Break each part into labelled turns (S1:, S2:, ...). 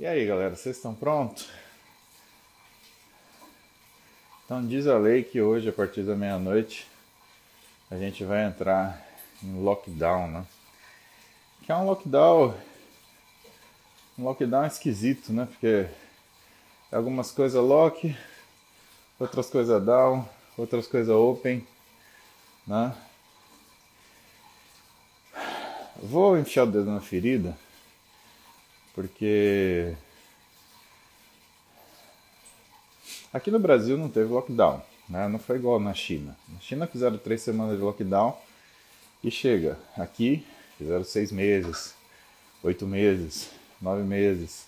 S1: E aí, galera, vocês estão prontos? Então, diz a lei que hoje, a partir da meia-noite, a gente vai entrar em lockdown, né? Que é um lockdown. Um lockdown esquisito, né? Porque algumas coisas lock, outras coisas down, outras coisas open, né? Vou enfiar o dedo na ferida porque aqui no Brasil não teve lockdown, né? não foi igual na China. Na China fizeram três semanas de lockdown e chega. Aqui fizeram seis meses, oito meses, nove meses.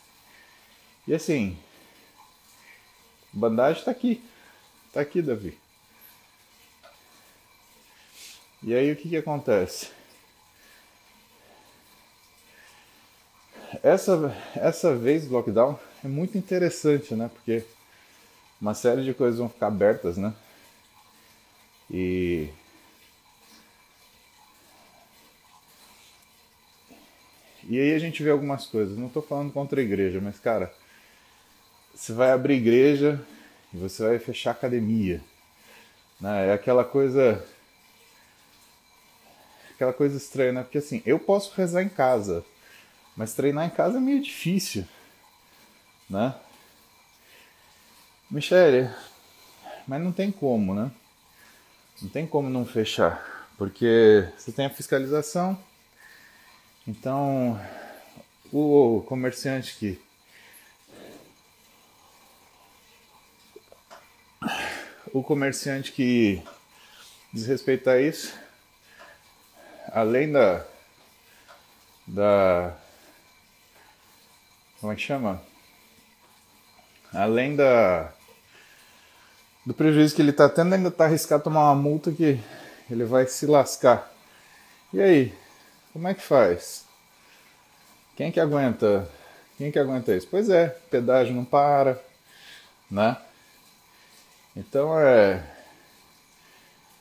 S1: E assim, bandagem está aqui, está aqui, Davi. E aí o que, que acontece? Essa, essa vez do lockdown é muito interessante, né? Porque uma série de coisas vão ficar abertas, né? E E aí a gente vê algumas coisas. Não estou falando contra a igreja, mas cara, você vai abrir igreja e você vai fechar academia. Né? É aquela coisa. Aquela coisa estranha, né? Porque assim, eu posso rezar em casa. Mas treinar em casa é meio difícil, né? Michele, mas não tem como, né? Não tem como não fechar, porque você tem a fiscalização. Então, o comerciante que o comerciante que desrespeitar isso, além da da como é que chama? Além da do prejuízo que ele está tendo, ainda está arriscado tomar uma multa que ele vai se lascar. E aí, como é que faz? Quem que aguenta? Quem que aguenta isso? Pois é, pedágio não para, né? Então é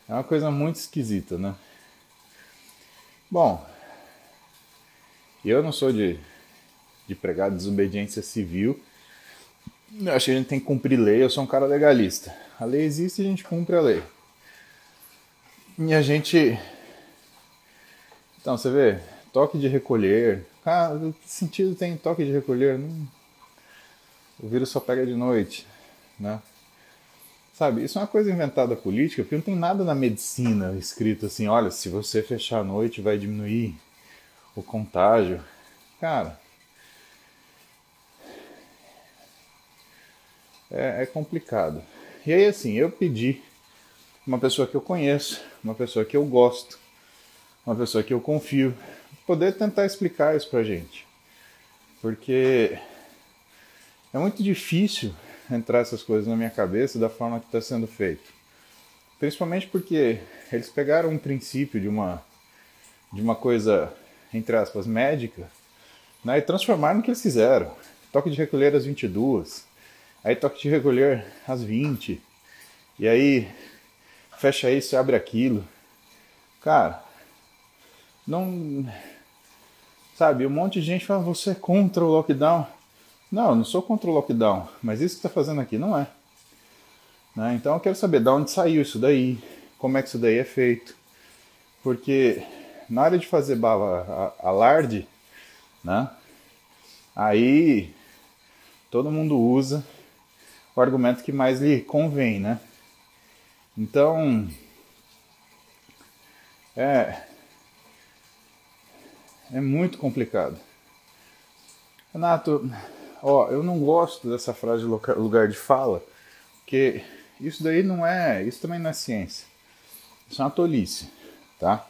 S1: é uma coisa muito esquisita, né? Bom, eu não sou de de pregar desobediência civil. Eu acho que a gente tem que cumprir lei, eu sou um cara legalista. A lei existe e a gente cumpre a lei. E a gente. Então, você vê, toque de recolher. Ah, que sentido tem toque de recolher? O vírus só pega de noite, né? Sabe, isso é uma coisa inventada política, porque não tem nada na medicina escrito assim, olha, se você fechar a noite vai diminuir o contágio. Cara, é, é complicado. E aí, assim, eu pedi uma pessoa que eu conheço, uma pessoa que eu gosto, uma pessoa que eu confio, poder tentar explicar isso pra gente. Porque é muito difícil entrar essas coisas na minha cabeça da forma que está sendo feito. Principalmente porque eles pegaram um princípio de uma, de uma coisa, entre aspas, médica, né, e transformaram no que eles fizeram. Toque de recolher às 22, Aí toque de recolher às 20. E aí fecha isso abre aquilo. Cara, não. Sabe, um monte de gente fala, você é contra o lockdown. Não, eu não sou contra o lockdown, mas isso que está fazendo aqui não é. Né? Então eu quero saber de onde saiu isso daí, como é que isso daí é feito. Porque na hora de fazer bava alarde, né? Aí todo mundo usa o argumento que mais lhe convém, né? Então, é, é muito complicado. Renato, ó, eu não gosto dessa frase lugar de fala, porque isso daí não é, isso também não é ciência. Isso é uma tolice, tá?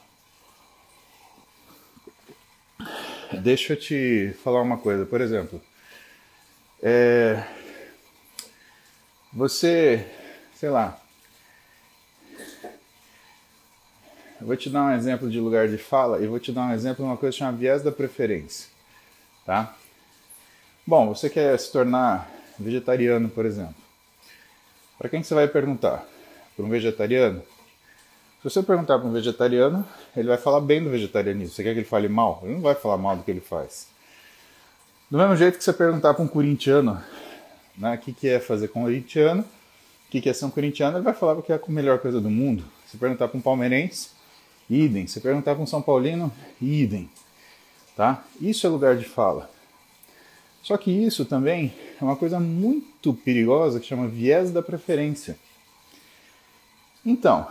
S1: Deixa eu te falar uma coisa, por exemplo, é, você, sei lá. Eu vou te dar um exemplo de lugar de fala e vou te dar um exemplo de uma coisa chamada viés da preferência, tá? Bom, você quer se tornar vegetariano, por exemplo. Para quem que você vai perguntar? Para um vegetariano? Se você perguntar para um vegetariano, ele vai falar bem do vegetarianismo. Você quer que ele fale mal? Ele não vai falar mal do que ele faz. Do mesmo jeito que você perguntar para um corintiano né, o que, que é fazer com corintiano, o que, que é ser um corintiano, ele vai falar que é a melhor coisa do mundo. Se perguntar para um palmeirense, idem. Se perguntar para um São Paulino, idem. Tá? Isso é lugar de fala. Só que isso também é uma coisa muito perigosa que chama viés da preferência. Então,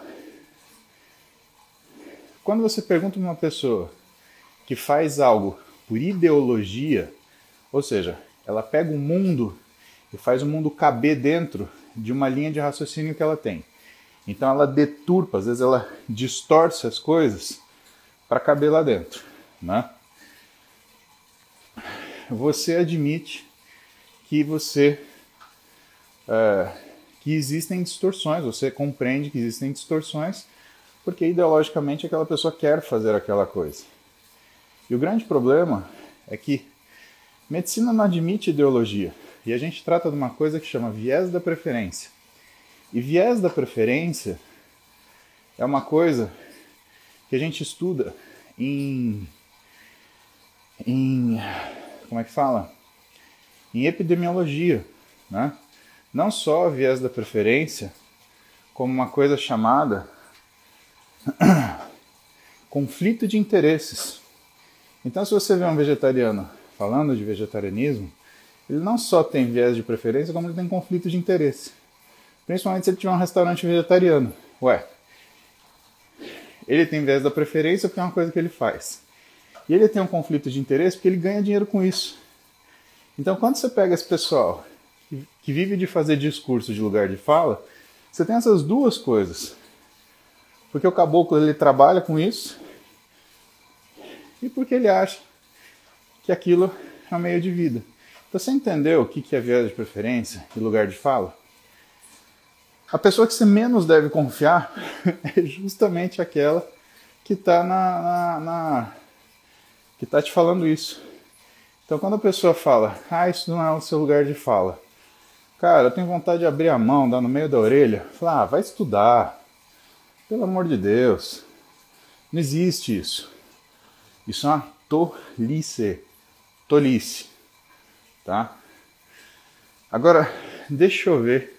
S1: quando você pergunta para uma pessoa que faz algo por ideologia, ou seja, ela pega o mundo e faz o mundo caber dentro de uma linha de raciocínio que ela tem. Então ela deturpa, às vezes ela distorce as coisas para caber lá dentro, né? Você admite que você é, que existem distorções, você compreende que existem distorções, porque ideologicamente aquela pessoa quer fazer aquela coisa. E o grande problema é que medicina não admite ideologia. E a gente trata de uma coisa que chama viés da preferência. E viés da preferência é uma coisa que a gente estuda em, em como é que fala? Em epidemiologia, né? Não só viés da preferência, como uma coisa chamada conflito de interesses. Então, se você vê um vegetariano falando de vegetarianismo, ele não só tem viés de preferência, como ele tem conflito de interesse. Principalmente se ele tiver um restaurante vegetariano. Ué, ele tem viés da preferência porque é uma coisa que ele faz. E ele tem um conflito de interesse porque ele ganha dinheiro com isso. Então, quando você pega esse pessoal que vive de fazer discurso de lugar de fala, você tem essas duas coisas. Porque o caboclo ele trabalha com isso e porque ele acha que aquilo é um meio de vida. Você entendeu o que é viés de preferência e lugar de fala? A pessoa que você menos deve confiar é justamente aquela que está na, na, na, que está te falando isso. Então, quando a pessoa fala, ah, isso não é o seu lugar de fala, cara, eu tenho vontade de abrir a mão, dar no meio da orelha, falar, ah, vai estudar, pelo amor de Deus, não existe isso. Isso é uma tolice, tolice tá? Agora, deixa eu ver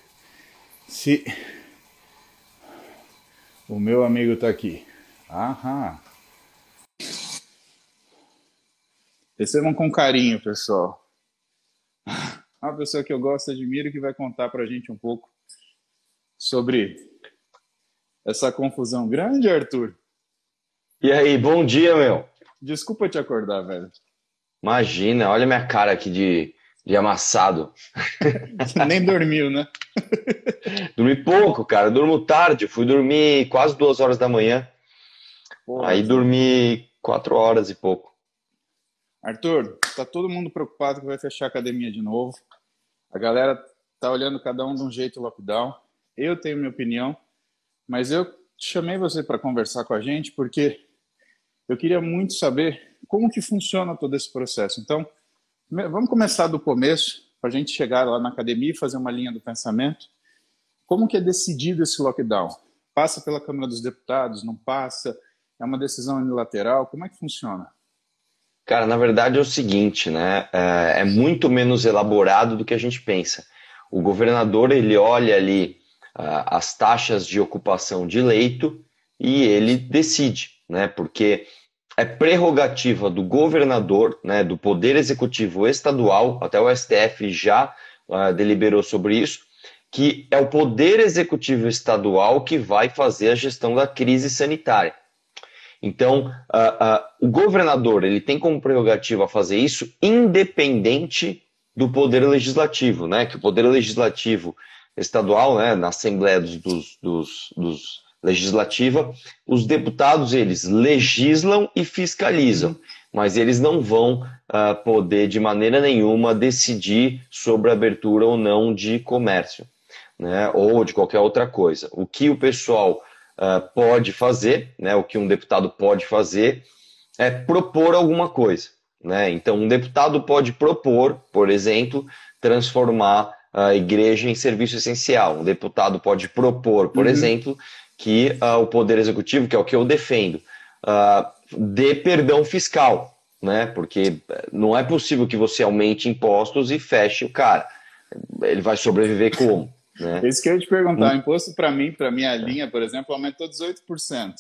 S1: se o meu amigo está aqui. Aham. Recebam com carinho, pessoal. Uma pessoa que eu gosto, admiro que vai contar para a gente um pouco sobre essa confusão grande, Arthur.
S2: E aí, bom dia, meu.
S1: Desculpa te acordar, velho.
S2: Imagina, olha minha cara aqui de de amassado.
S1: Nem dormiu, né?
S2: Dormi pouco, cara. Durmo tarde. Fui dormir quase duas horas da manhã. Aí dormi quatro horas e pouco.
S1: Arthur, tá todo mundo preocupado que vai fechar a academia de novo. A galera tá olhando cada um de um jeito lockdown. Eu tenho minha opinião, mas eu chamei você para conversar com a gente porque eu queria muito saber como que funciona todo esse processo. Então, Vamos começar do começo, para a gente chegar lá na academia e fazer uma linha do pensamento. Como que é decidido esse lockdown? Passa pela Câmara dos Deputados, não passa? É uma decisão unilateral? Como é que funciona?
S2: Cara, na verdade é o seguinte, né? É, é muito menos elaborado do que a gente pensa. O governador ele olha ali uh, as taxas de ocupação de leito e ele decide, né? Porque é prerrogativa do governador, né, do Poder Executivo Estadual, até o STF já uh, deliberou sobre isso, que é o Poder Executivo Estadual que vai fazer a gestão da crise sanitária. Então, uh, uh, o governador ele tem como prerrogativa fazer isso independente do Poder Legislativo, né, que o Poder Legislativo Estadual, né, na Assembleia dos, dos, dos, dos legislativa, os deputados eles legislam e fiscalizam, mas eles não vão uh, poder de maneira nenhuma decidir sobre a abertura ou não de comércio, né, ou de qualquer outra coisa. O que o pessoal uh, pode fazer, né, o que um deputado pode fazer, é propor alguma coisa. Né? Então, um deputado pode propor, por exemplo, transformar a igreja em serviço essencial. Um deputado pode propor, por uhum. exemplo, que uh, o Poder Executivo, que é o que eu defendo, uh, dê perdão fiscal. né? Porque não é possível que você aumente impostos e feche o cara. Ele vai sobreviver como? Né?
S1: Isso que eu ia te perguntar. O imposto para mim, para minha linha, por exemplo, aumentou 18%.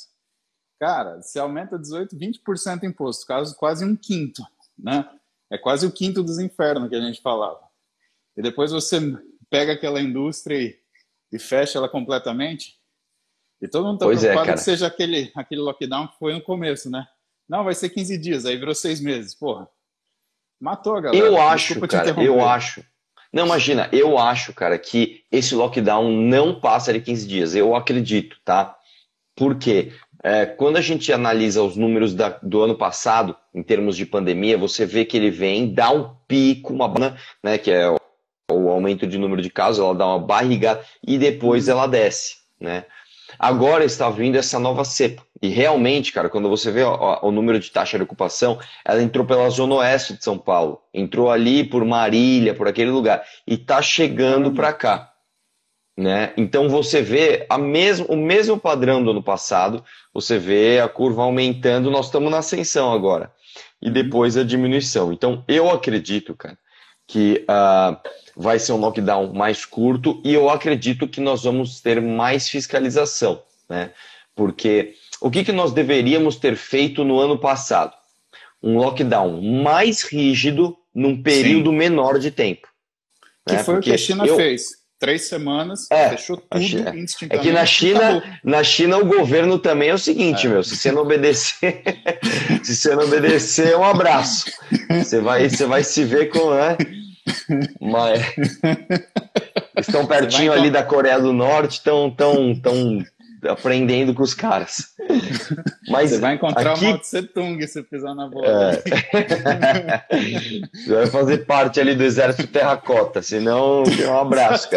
S1: Cara, se aumenta 18, 20% imposto, caso quase um quinto, né? É quase o quinto dos infernos que a gente falava. E depois você pega aquela indústria e, e fecha ela completamente. E todo mundo está é, preocupado é, que seja aquele, aquele lockdown que foi no começo, né? Não, vai ser 15 dias, aí virou seis meses. Porra, matou a galera.
S2: Eu acho, cara, eu acho. Não, imagina, eu acho, cara, que esse lockdown não passa de 15 dias. Eu acredito, tá? Por quê? É, quando a gente analisa os números da, do ano passado, em termos de pandemia, você vê que ele vem, dá um pico, uma né, que é o, o aumento de número de casos, ela dá uma barrigada e depois ela desce, né? Agora está vindo essa nova cepa. E realmente, cara, quando você vê ó, o número de taxa de ocupação, ela entrou pela zona oeste de São Paulo, entrou ali por Marília, por aquele lugar, e está chegando para cá. Né? Então você vê a mesmo, o mesmo padrão do ano passado, você vê a curva aumentando, nós estamos na ascensão agora, e depois a diminuição. Então eu acredito, cara, que uh, vai ser um lockdown mais curto e eu acredito que nós vamos ter mais fiscalização, né? Porque o que, que nós deveríamos ter feito no ano passado? Um lockdown mais rígido num período Sim. menor de tempo.
S1: Que né? foi Porque o que a China eu... fez. Três semanas, é, fechou tudo China...
S2: É que na China, na China o governo também é o seguinte, é. meu, se você não obedecer, se você não obedecer, um abraço. Você vai, você vai se ver com, né? Mas estão pertinho ali da Coreia do Norte, estão tão, tão aprendendo com os caras.
S1: Mas você vai encontrar aqui... o Mao Tse Tung se pisar na bola. É.
S2: você vai fazer parte ali do exército terracota, senão um abraço.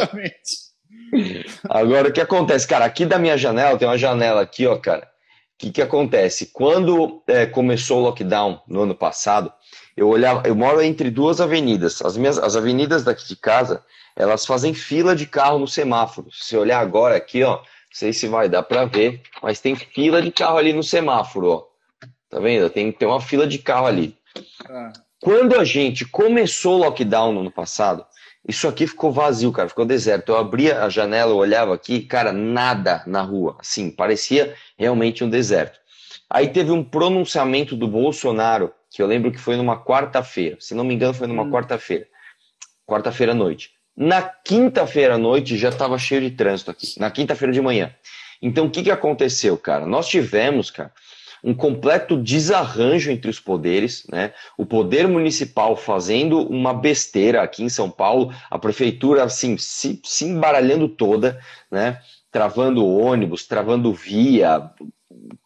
S2: Agora, o que acontece? Cara, aqui da minha janela, tem uma janela aqui, ó, cara. O que, que acontece? Quando é, começou o lockdown no ano passado, eu olhava, eu moro entre duas avenidas. As minhas, as avenidas daqui de casa, elas fazem fila de carro no semáforo. Se olhar agora aqui, ó, não sei se vai dar para ver, mas tem fila de carro ali no semáforo, ó. Tá vendo? Tem, tem uma fila de carro ali. Ah. Quando a gente começou o lockdown no ano passado, isso aqui ficou vazio, cara, ficou deserto. Eu abria a janela, eu olhava aqui, cara, nada na rua. Assim, parecia realmente um deserto. Aí teve um pronunciamento do Bolsonaro que eu lembro que foi numa quarta-feira. Se não me engano, foi numa hum. quarta-feira. Quarta-feira à noite. Na quinta-feira à noite já estava cheio de trânsito aqui. Na quinta-feira de manhã. Então, o que, que aconteceu, cara? Nós tivemos, cara, um completo desarranjo entre os poderes, né? O poder municipal fazendo uma besteira aqui em São Paulo, a prefeitura assim se, se embaralhando toda, né? Travando ônibus, travando via,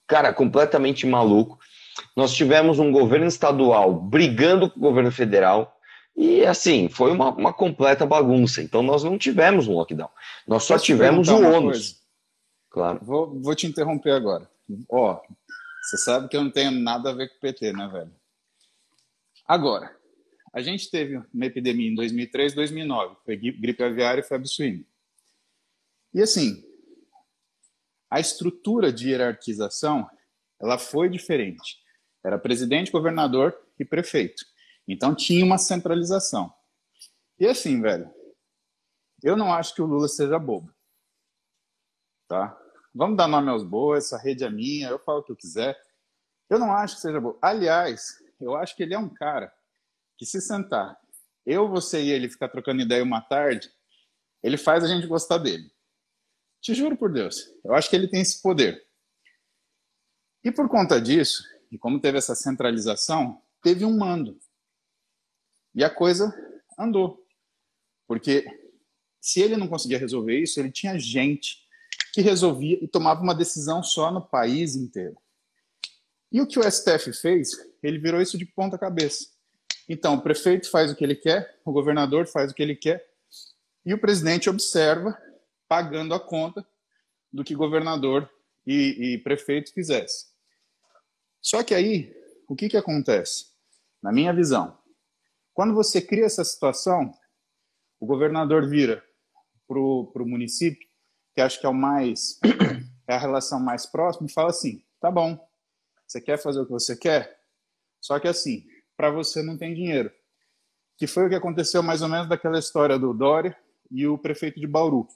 S2: cara, completamente maluco nós tivemos um governo estadual brigando com o governo federal, e assim, foi uma, uma completa bagunça. Então nós não tivemos um lockdown. Nós só Posso tivemos o ônus.
S1: Claro. Vou, vou te interromper agora. Ó, você sabe que eu não tenho nada a ver com o PT, né, velho? Agora, a gente teve uma epidemia em 2003, 2009, foi gripe aviária e febre suína. E assim, a estrutura de hierarquização, ela foi diferente. Era presidente, governador e prefeito. Então tinha uma centralização. E assim, velho, eu não acho que o Lula seja bobo. Tá? Vamos dar nome aos bois, essa rede é minha, eu falo o que eu quiser. Eu não acho que seja bobo. Aliás, eu acho que ele é um cara que se sentar, eu, você e ele ficar trocando ideia uma tarde, ele faz a gente gostar dele. Te juro por Deus, eu acho que ele tem esse poder. E por conta disso, e como teve essa centralização, teve um mando. E a coisa andou. Porque se ele não conseguia resolver isso, ele tinha gente que resolvia e tomava uma decisão só no país inteiro. E o que o STF fez, ele virou isso de ponta cabeça. Então, o prefeito faz o que ele quer, o governador faz o que ele quer, e o presidente observa, pagando a conta do que governador e, e prefeito fizesse. Só que aí, o que, que acontece? Na minha visão, quando você cria essa situação, o governador vira para o município, que acho que é o mais é a relação mais próxima, e fala assim: tá bom, você quer fazer o que você quer? Só que assim, para você não tem dinheiro. Que foi o que aconteceu mais ou menos daquela história do Dória e o prefeito de Bauru.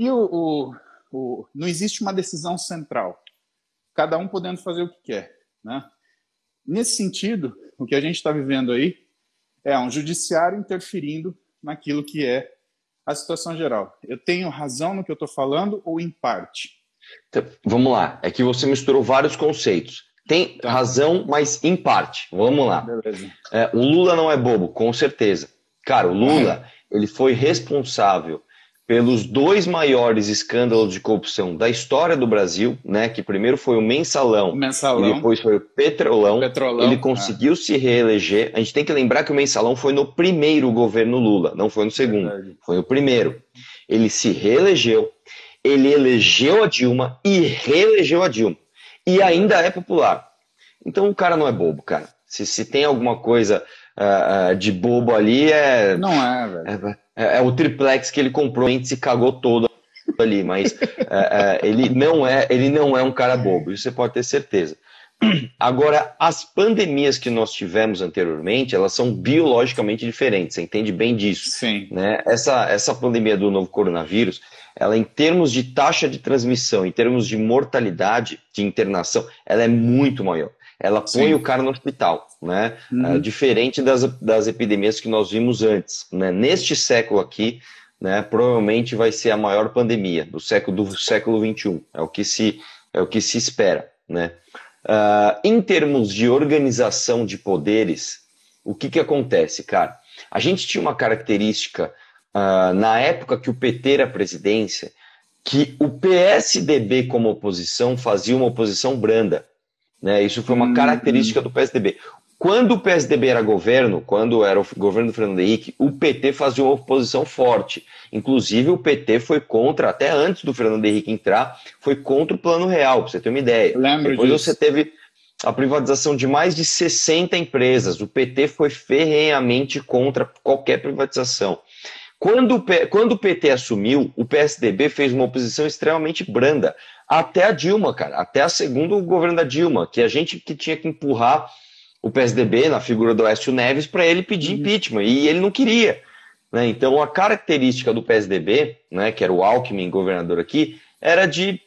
S1: E o, o, o, não existe uma decisão central, cada um podendo fazer o que quer. Né? Nesse sentido, o que a gente está vivendo aí é um judiciário interferindo naquilo que é a situação geral. Eu tenho razão no que eu estou falando ou em parte?
S2: Então, vamos lá, é que você misturou vários conceitos. Tem tá. razão, mas em parte. Vamos lá. É, o Lula não é bobo, com certeza. Cara, o Lula ele foi responsável pelos dois maiores escândalos de corrupção da história do Brasil, né? Que primeiro foi o Mensalão,
S1: Mensalão.
S2: e depois foi o Petrolão. Petrolão ele conseguiu é. se reeleger. A gente tem que lembrar que o Mensalão foi no primeiro governo Lula, não foi no segundo, Verdade. foi no primeiro. Ele se reelegeu, ele elegeu a Dilma e reelegeu a Dilma. E ainda é popular. Então o cara não é bobo, cara. Se, se tem alguma coisa uh, uh, de bobo ali, é.
S1: Não é, velho.
S2: É, é, é, o triplex que ele comprou e se cagou todo ali, mas é, é, ele, não é, ele não é um cara bobo, isso você pode ter certeza. Agora, as pandemias que nós tivemos anteriormente, elas são biologicamente diferentes, você entende bem disso.
S1: Sim.
S2: Né? Essa, essa pandemia do novo coronavírus, ela em termos de taxa de transmissão, em termos de mortalidade, de internação, ela é muito maior. Ela põe Sim. o cara no hospital, né? Uhum. Uh, diferente das, das epidemias que nós vimos antes. Né? Neste século aqui, né, provavelmente vai ser a maior pandemia do século do século 21. É o que se é o que se espera, né? Uh, em termos de organização de poderes, o que que acontece, cara? A gente tinha uma característica uh, na época que o PT era presidência, que o PSDB como oposição fazia uma oposição branda. Né? Isso foi uma hum, característica do PSDB. Quando o PSDB era governo, quando era o governo do Fernando Henrique, o PT fazia uma oposição forte. Inclusive, o PT foi contra, até antes do Fernando Henrique entrar, foi contra o Plano Real, para você ter uma ideia.
S1: Lembro
S2: Depois
S1: disso.
S2: você teve a privatização de mais de 60 empresas. O PT foi ferrenhamente contra qualquer privatização. Quando, quando o PT assumiu, o PSDB fez uma oposição extremamente branda até a Dilma, cara, até a segundo governo da Dilma, que a gente que tinha que empurrar o PSDB na figura do Écio Neves para ele pedir impeachment e ele não queria. Né? Então a característica do PSDB, né, que era o Alckmin governador aqui, era de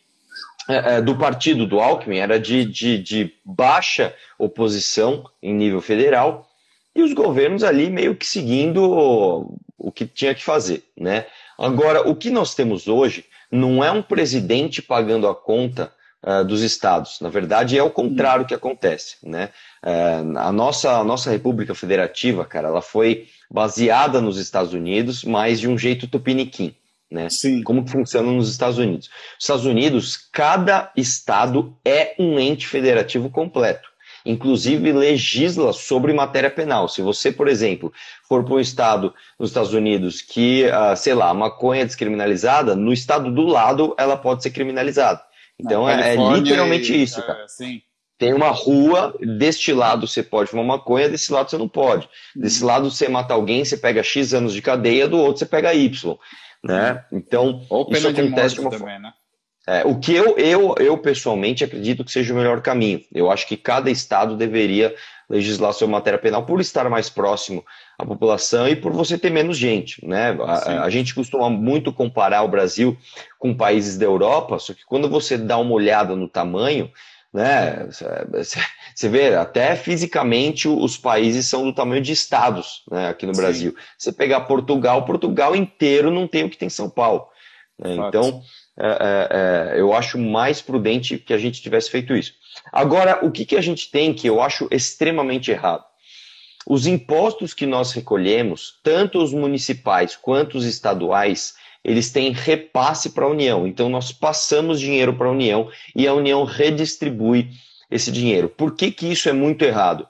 S2: é, é, do partido do Alckmin era de, de, de baixa oposição em nível federal e os governos ali meio que seguindo o, o que tinha que fazer, né? Agora, o que nós temos hoje não é um presidente pagando a conta uh, dos estados. Na verdade, é o contrário que acontece. Né? Uh, a, nossa, a nossa República Federativa, cara, ela foi baseada nos Estados Unidos, mas de um jeito tupiniquim. Né?
S1: Sim.
S2: Como que funciona nos Estados Unidos? Nos Estados Unidos, cada estado é um ente federativo completo inclusive legisla sobre matéria penal. Se você, por exemplo, for para um estado nos Estados Unidos que, uh, sei lá, a maconha é descriminalizada, no estado do lado ela pode ser criminalizada. Então é, é, literalmente isso, é, cara.
S1: Sim.
S2: Tem uma rua, deste lado você pode fumar maconha, desse lado você não pode. Desse uhum. lado você mata alguém, você pega X anos de cadeia, do outro você pega Y. Né? Então,
S1: Ou isso acontece de, de uma também, né?
S2: É, o que eu, eu, eu pessoalmente acredito que seja o melhor caminho. Eu acho que cada estado deveria legislar sobre matéria penal por estar mais próximo à população e por você ter menos gente. Né? A, a, gente costuma muito comparar o Brasil com países da Europa, só que quando você dá uma olhada no tamanho, né, você vê até fisicamente os países são do tamanho de estados né, aqui no Sim. Brasil. Você pegar Portugal, Portugal inteiro não tem o que tem São Paulo. Né? Então é, é, é, eu acho mais prudente que a gente tivesse feito isso. Agora, o que, que a gente tem que eu acho extremamente errado? Os impostos que nós recolhemos, tanto os municipais quanto os estaduais, eles têm repasse para a União. Então, nós passamos dinheiro para a União e a União redistribui esse dinheiro. Por que, que isso é muito errado?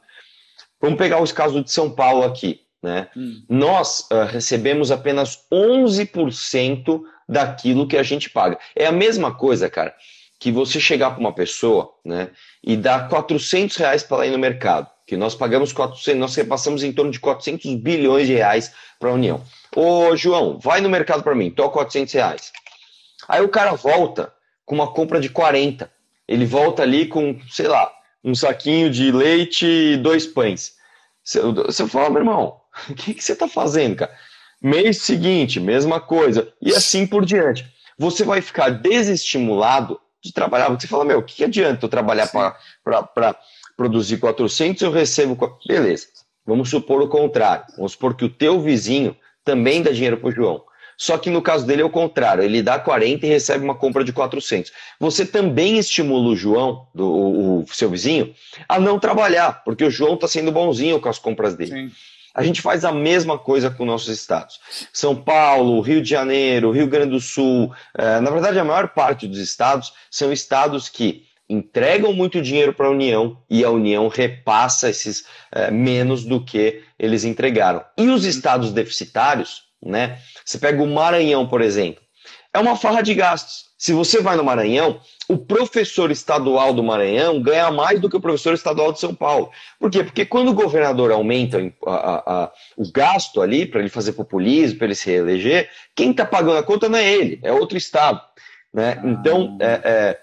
S2: Vamos pegar os casos de São Paulo aqui. Né? Hum. Nós uh, recebemos apenas 11% daquilo que a gente paga. É a mesma coisa, cara, que você chegar para uma pessoa né, e dar 400 reais para ela ir no mercado, que nós pagamos 400, nós repassamos em torno de 400 bilhões de reais para a União. Ô, João, vai no mercado para mim, tô 400 reais. Aí o cara volta com uma compra de 40. Ele volta ali com, sei lá, um saquinho de leite e dois pães. Você, você fala, meu irmão, o que, que você está fazendo, cara? Mês seguinte, mesma coisa, e assim por diante. Você vai ficar desestimulado de trabalhar, porque você fala, meu, o que, que adianta eu trabalhar para produzir 400 eu recebo... Beleza, vamos supor o contrário. Vamos supor que o teu vizinho também dá dinheiro para o João. Só que no caso dele é o contrário, ele dá 40 e recebe uma compra de 400. Você também estimula o João, do, o, o seu vizinho, a não trabalhar, porque o João está sendo bonzinho com as compras dele. Sim. A gente faz a mesma coisa com nossos estados. São Paulo, Rio de Janeiro, Rio Grande do Sul, eh, na verdade a maior parte dos estados são estados que entregam muito dinheiro para a União e a União repassa esses eh, menos do que eles entregaram. E os estados deficitários, né? Você pega o Maranhão, por exemplo. É uma farra de gastos. Se você vai no Maranhão, o professor estadual do Maranhão ganha mais do que o professor estadual de São Paulo. Por quê? Porque quando o governador aumenta a, a, a, o gasto ali para ele fazer populismo, para ele se reeleger, quem está pagando a conta não é ele, é outro estado. Né? Então, é, é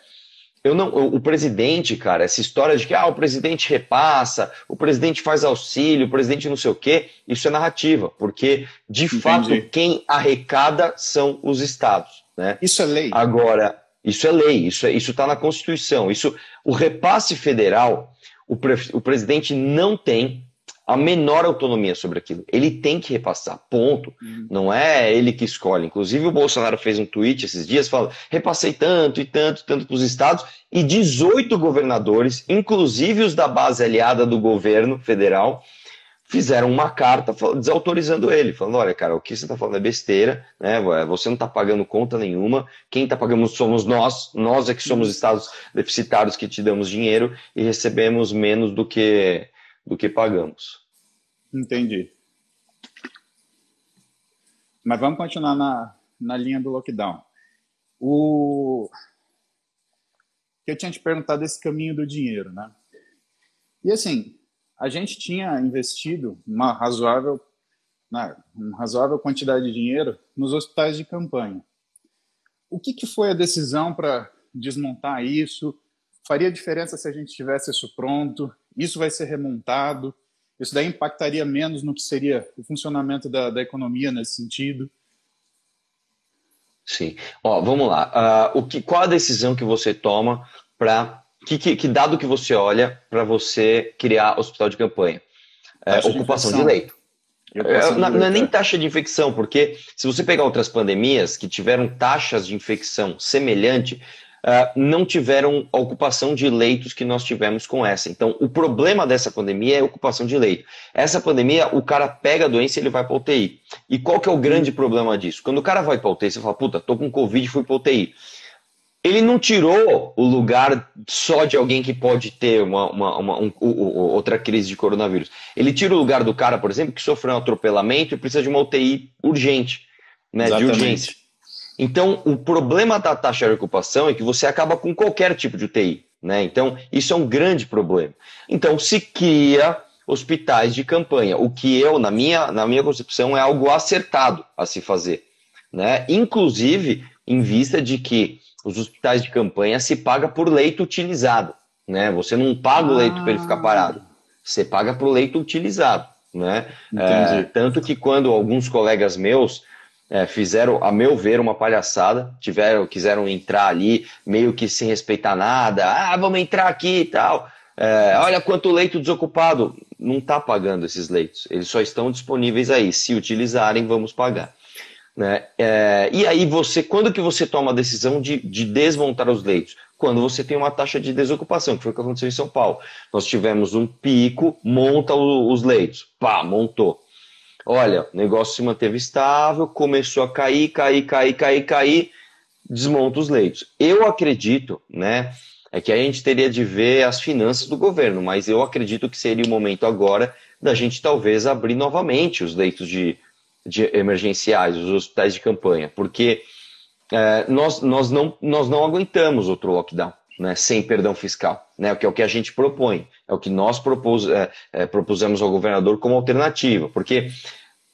S2: eu não, o presidente, cara, essa história de que ah, o presidente repassa, o presidente faz auxílio, o presidente não sei o quê, isso é narrativa, porque de Entendi. fato quem arrecada são os estados, né?
S1: Isso é lei.
S2: Agora, isso é lei, isso é, está na Constituição. Isso, o repasse federal, o, pre, o presidente não tem a menor autonomia sobre aquilo. Ele tem que repassar, ponto. Uhum. Não é ele que escolhe. Inclusive, o Bolsonaro fez um tweet esses dias falando: repassei tanto e tanto, tanto para os estados, e 18 governadores, inclusive os da base aliada do governo federal, fizeram uma carta desautorizando ele, falando: olha, cara, o que você está falando é besteira, né? Você não está pagando conta nenhuma, quem está pagando somos nós, nós é que somos estados deficitários que te damos dinheiro e recebemos menos do que do que pagamos.
S1: Entendi. Mas vamos continuar na, na linha do lockdown. O que eu tinha te perguntado desse caminho do dinheiro, né? E assim, a gente tinha investido uma razoável, né, uma razoável quantidade de dinheiro nos hospitais de campanha. O que, que foi a decisão para desmontar isso? Faria diferença se a gente tivesse isso pronto? Isso vai ser remontado? Isso daí impactaria menos no que seria o funcionamento da, da economia nesse sentido?
S2: Sim. Ó, vamos lá. Uh, o que, qual a decisão que você toma para. Que, que, que, dado que você olha para você criar hospital de campanha? É, ocupação de, de leito. É, não, não é nem taxa de infecção, porque se você pegar outras pandemias que tiveram taxas de infecção semelhante, uh, não tiveram a ocupação de leitos que nós tivemos com essa. Então, o problema dessa pandemia é a ocupação de leito. Essa pandemia, o cara pega a doença e ele vai para UTI. E qual que é o grande problema disso? Quando o cara vai para UTI, você fala, puta, tô com Covid e fui para UTI. Ele não tirou o lugar só de alguém que pode ter uma, uma, uma um, outra crise de coronavírus. Ele tira o lugar do cara, por exemplo, que sofreu um atropelamento e precisa de uma UTI urgente, né, de urgência. Então, o problema da taxa de ocupação é que você acaba com qualquer tipo de UTI. Né? Então, isso é um grande problema. Então, se cria hospitais de campanha, o que eu, na minha, na minha concepção, é algo acertado a se fazer. Né? Inclusive, em vista de que os hospitais de campanha se paga por leito utilizado. Né? Você não paga o leito ah. para ele ficar parado, você paga por leito utilizado. Né? É, tanto que quando alguns colegas meus é, fizeram, a meu ver, uma palhaçada. Tiveram, quiseram entrar ali, meio que sem respeitar nada. Ah, vamos entrar aqui e tal. É, olha quanto leito desocupado. Não está pagando esses leitos. Eles só estão disponíveis aí. Se utilizarem, vamos pagar. Né? É, e aí você, quando que você toma a decisão de, de desmontar os leitos? Quando você tem uma taxa de desocupação, que foi o que aconteceu em São Paulo. Nós tivemos um pico, monta os leitos. Pá, montou. Olha, o negócio se manteve estável, começou a cair, cair, cair, cair, cair, desmonta os leitos. Eu acredito, né, é que a gente teria de ver as finanças do governo, mas eu acredito que seria o momento agora da gente talvez abrir novamente os leitos de emergenciais, os hospitais de campanha, porque é, nós, nós, não, nós não aguentamos outro lockdown. Né, sem perdão fiscal, né, que é o que a gente propõe, é o que nós propus, é, é, propusemos ao governador como alternativa, porque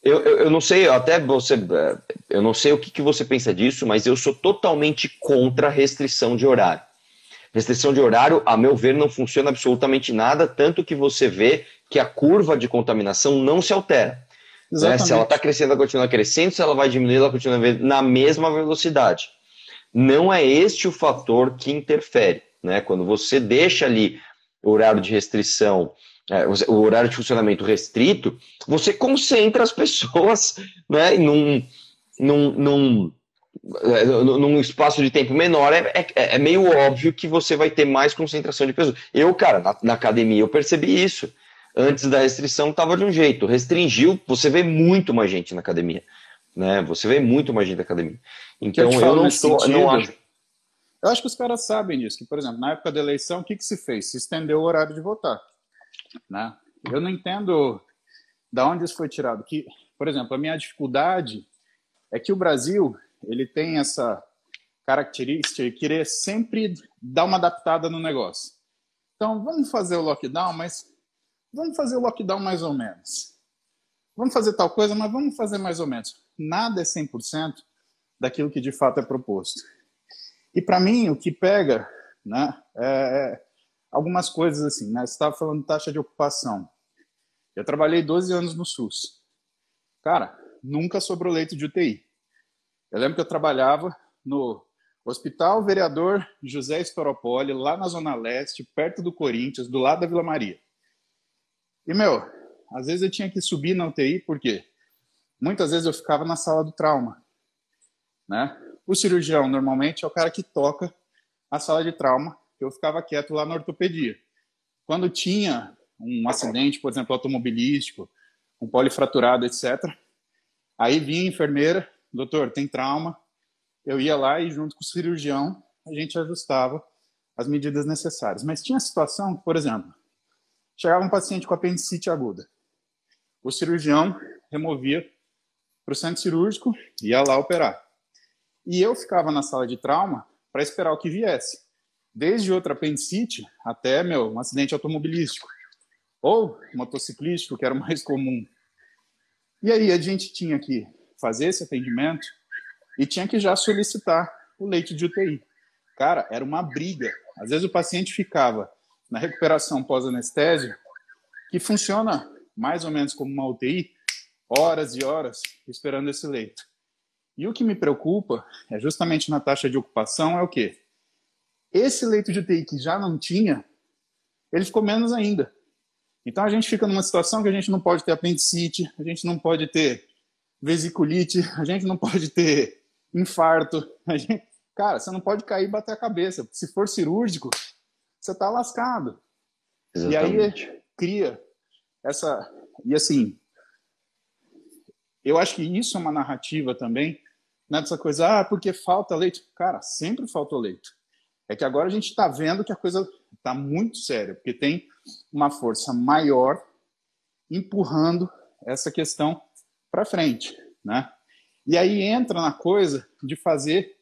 S2: eu, eu, eu, não sei, até você, é, eu não sei o que, que você pensa disso, mas eu sou totalmente contra a restrição de horário. Restrição de horário, a meu ver, não funciona absolutamente nada, tanto que você vê que a curva de contaminação não se altera. Né? Se ela está crescendo, ela continua crescendo, se ela vai diminuir, ela continua na mesma velocidade. Não é este o fator que interfere. Né? Quando você deixa ali o horário de restrição, é, o horário de funcionamento restrito, você concentra as pessoas né, num, num, num, é, num espaço de tempo menor. É, é, é, meio óbvio que você vai ter mais concentração de pessoas. Eu, cara, na, na academia, eu percebi isso antes da restrição estava de um jeito. Restringiu, você vê muito mais gente na academia. Né? Você vê muito mais gente na academia. Então eu, eu não estou. Sentido, não acho...
S1: Eu acho que os caras sabem disso, que, por exemplo, na época da eleição, o que, que se fez? Se estendeu o horário de votar. Né? Eu não entendo da onde isso foi tirado. Que, por exemplo, a minha dificuldade é que o Brasil ele tem essa característica de querer sempre dar uma adaptada no negócio. Então, vamos fazer o lockdown, mas Vamos fazer o lockdown mais ou menos. Vamos fazer tal coisa, mas vamos fazer mais ou menos. Nada é 100% daquilo que de fato é proposto. E para mim, o que pega né, é, é algumas coisas assim. Né? Você estava falando de taxa de ocupação. Eu trabalhei 12 anos no SUS. Cara, nunca sobrou leito de UTI. Eu lembro que eu trabalhava no Hospital Vereador José Estoropoli, lá na Zona Leste, perto do Corinthians, do lado da Vila Maria. E, meu, às vezes eu tinha que subir na UTI, porque muitas vezes eu ficava na sala do trauma. Né? O cirurgião, normalmente, é o cara que toca a sala de trauma, eu ficava quieto lá na ortopedia. Quando tinha um acidente, por exemplo, automobilístico, um polifraturado, etc., aí vinha a enfermeira, doutor, tem trauma, eu ia lá e junto com o cirurgião a gente ajustava as medidas necessárias. Mas tinha situação, por exemplo, Chegava um paciente com apendicite aguda. O cirurgião removia para o centro cirúrgico e ia lá operar. E eu ficava na sala de trauma para esperar o que viesse. Desde outra apendicite até, meu, um acidente automobilístico. Ou motociclístico, que era o mais comum. E aí a gente tinha que fazer esse atendimento e tinha que já solicitar o leite de UTI. Cara, era uma briga. Às vezes o paciente ficava na recuperação pós-anestésio, que funciona mais ou menos como uma UTI, horas e horas esperando esse leito. E o que me preocupa é justamente na taxa de ocupação é o quê? Esse leito de UTI que já não tinha, ele ficou menos ainda. Então a gente fica numa situação que a gente não pode ter apendicite, a gente não pode ter vesiculite, a gente não pode ter infarto. Gente... Cara, você não pode cair e bater a cabeça. Se for cirúrgico, você está lascado. Exatamente. E aí cria essa. E assim, eu acho que isso é uma narrativa também, né, dessa coisa, ah, porque falta leite. Cara, sempre faltou leite. É que agora a gente está vendo que a coisa está muito séria, porque tem uma força maior empurrando essa questão para frente, né? E aí entra na coisa de fazer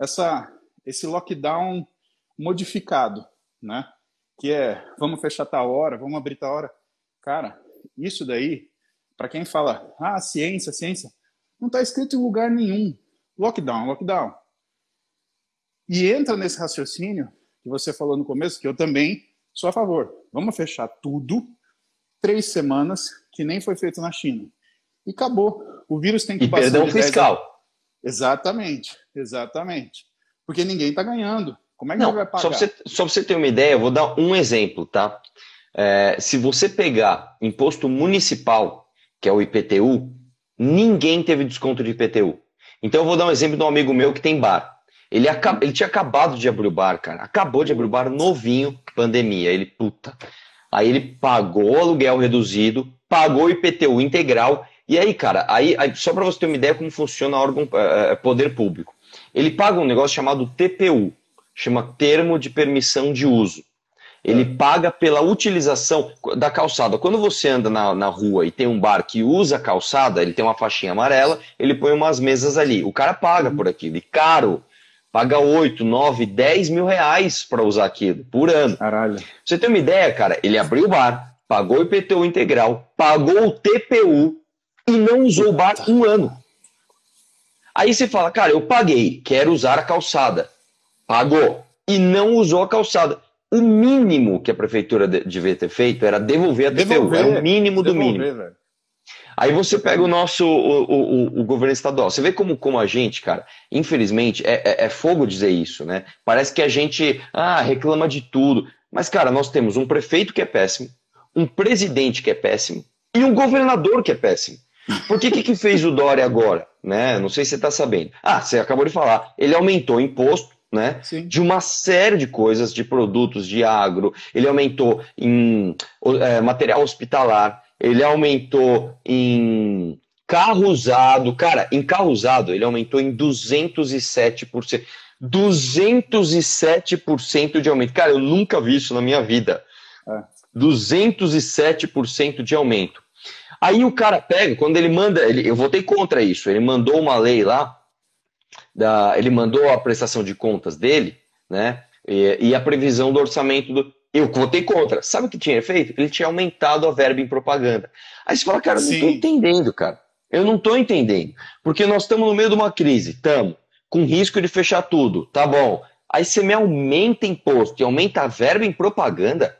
S1: essa, esse lockdown modificado, né? Que é, vamos fechar tal hora, vamos abrir tal hora. Cara, isso daí, para quem fala, ah, ciência, ciência, não está escrito em lugar nenhum. Lockdown, lockdown. E entra nesse raciocínio que você falou no começo, que eu também sou a favor. Vamos fechar tudo, três semanas, que nem foi feito na China. E acabou. O vírus tem que
S2: e perdão fiscal.
S1: Exatamente, exatamente. Porque ninguém está ganhando. Como é que Não, vai pagar?
S2: Só para você, só você ter uma ideia, eu vou dar um exemplo, tá? É, se você pegar imposto municipal, que é o IPTU, ninguém teve desconto de IPTU. Então eu vou dar um exemplo de um amigo meu que tem bar. Ele, ele tinha acabado de abrir o bar, cara. Acabou de abrir o bar novinho, pandemia. Ele, puta. Aí ele pagou o aluguel reduzido, pagou o IPTU integral. E aí, cara, aí, aí só para você ter uma ideia como funciona o órgão é, poder público. Ele paga um negócio chamado TPU, chama termo de permissão de uso. Ele é. paga pela utilização da calçada. Quando você anda na, na rua e tem um bar que usa a calçada, ele tem uma faixinha amarela, ele põe umas mesas ali. O cara paga por aquilo, e caro. Paga 8, 9, 10 mil reais para usar aquilo por ano.
S1: Caralho.
S2: você tem uma ideia, cara? Ele abriu o bar, pagou o IPTU integral, pagou o TPU e não usou o bar um ano. Aí você fala, cara, eu paguei, quero usar a calçada. Pagou. e não usou a calçada. O mínimo que a prefeitura devia ter feito era devolver a TPU, devolver, era o mínimo do mínimo. Velho. Aí você pega o nosso o, o, o, governo estadual. Você vê como, como a gente, cara, infelizmente, é, é, é, fogo dizer isso, né? Parece que a gente ah, reclama de tudo. Mas, cara, nós temos um prefeito que é péssimo, um presidente que é péssimo e um governador que é péssimo. Por que, que fez o Dória agora? Né? Não sei se você está sabendo. Ah, você acabou de falar. Ele aumentou o imposto né? de uma série de coisas, de produtos de agro, ele aumentou em é, material hospitalar, ele aumentou em carro usado, cara, em carro usado ele aumentou em 207%. 207% de aumento. Cara, eu nunca vi isso na minha vida. É. 207% de aumento. Aí o cara pega, quando ele manda, ele, eu votei contra isso, ele mandou uma lei lá, da, ele mandou a prestação de contas dele, né? E, e, a previsão do orçamento do. Eu votei contra. Sabe o que tinha feito? Ele tinha aumentado a verba em propaganda. Aí você fala, cara, eu não estou entendendo, cara. Eu não estou entendendo. Porque nós estamos no meio de uma crise, estamos, com risco de fechar tudo, tá bom. Aí você me aumenta imposto e aumenta a verba em propaganda.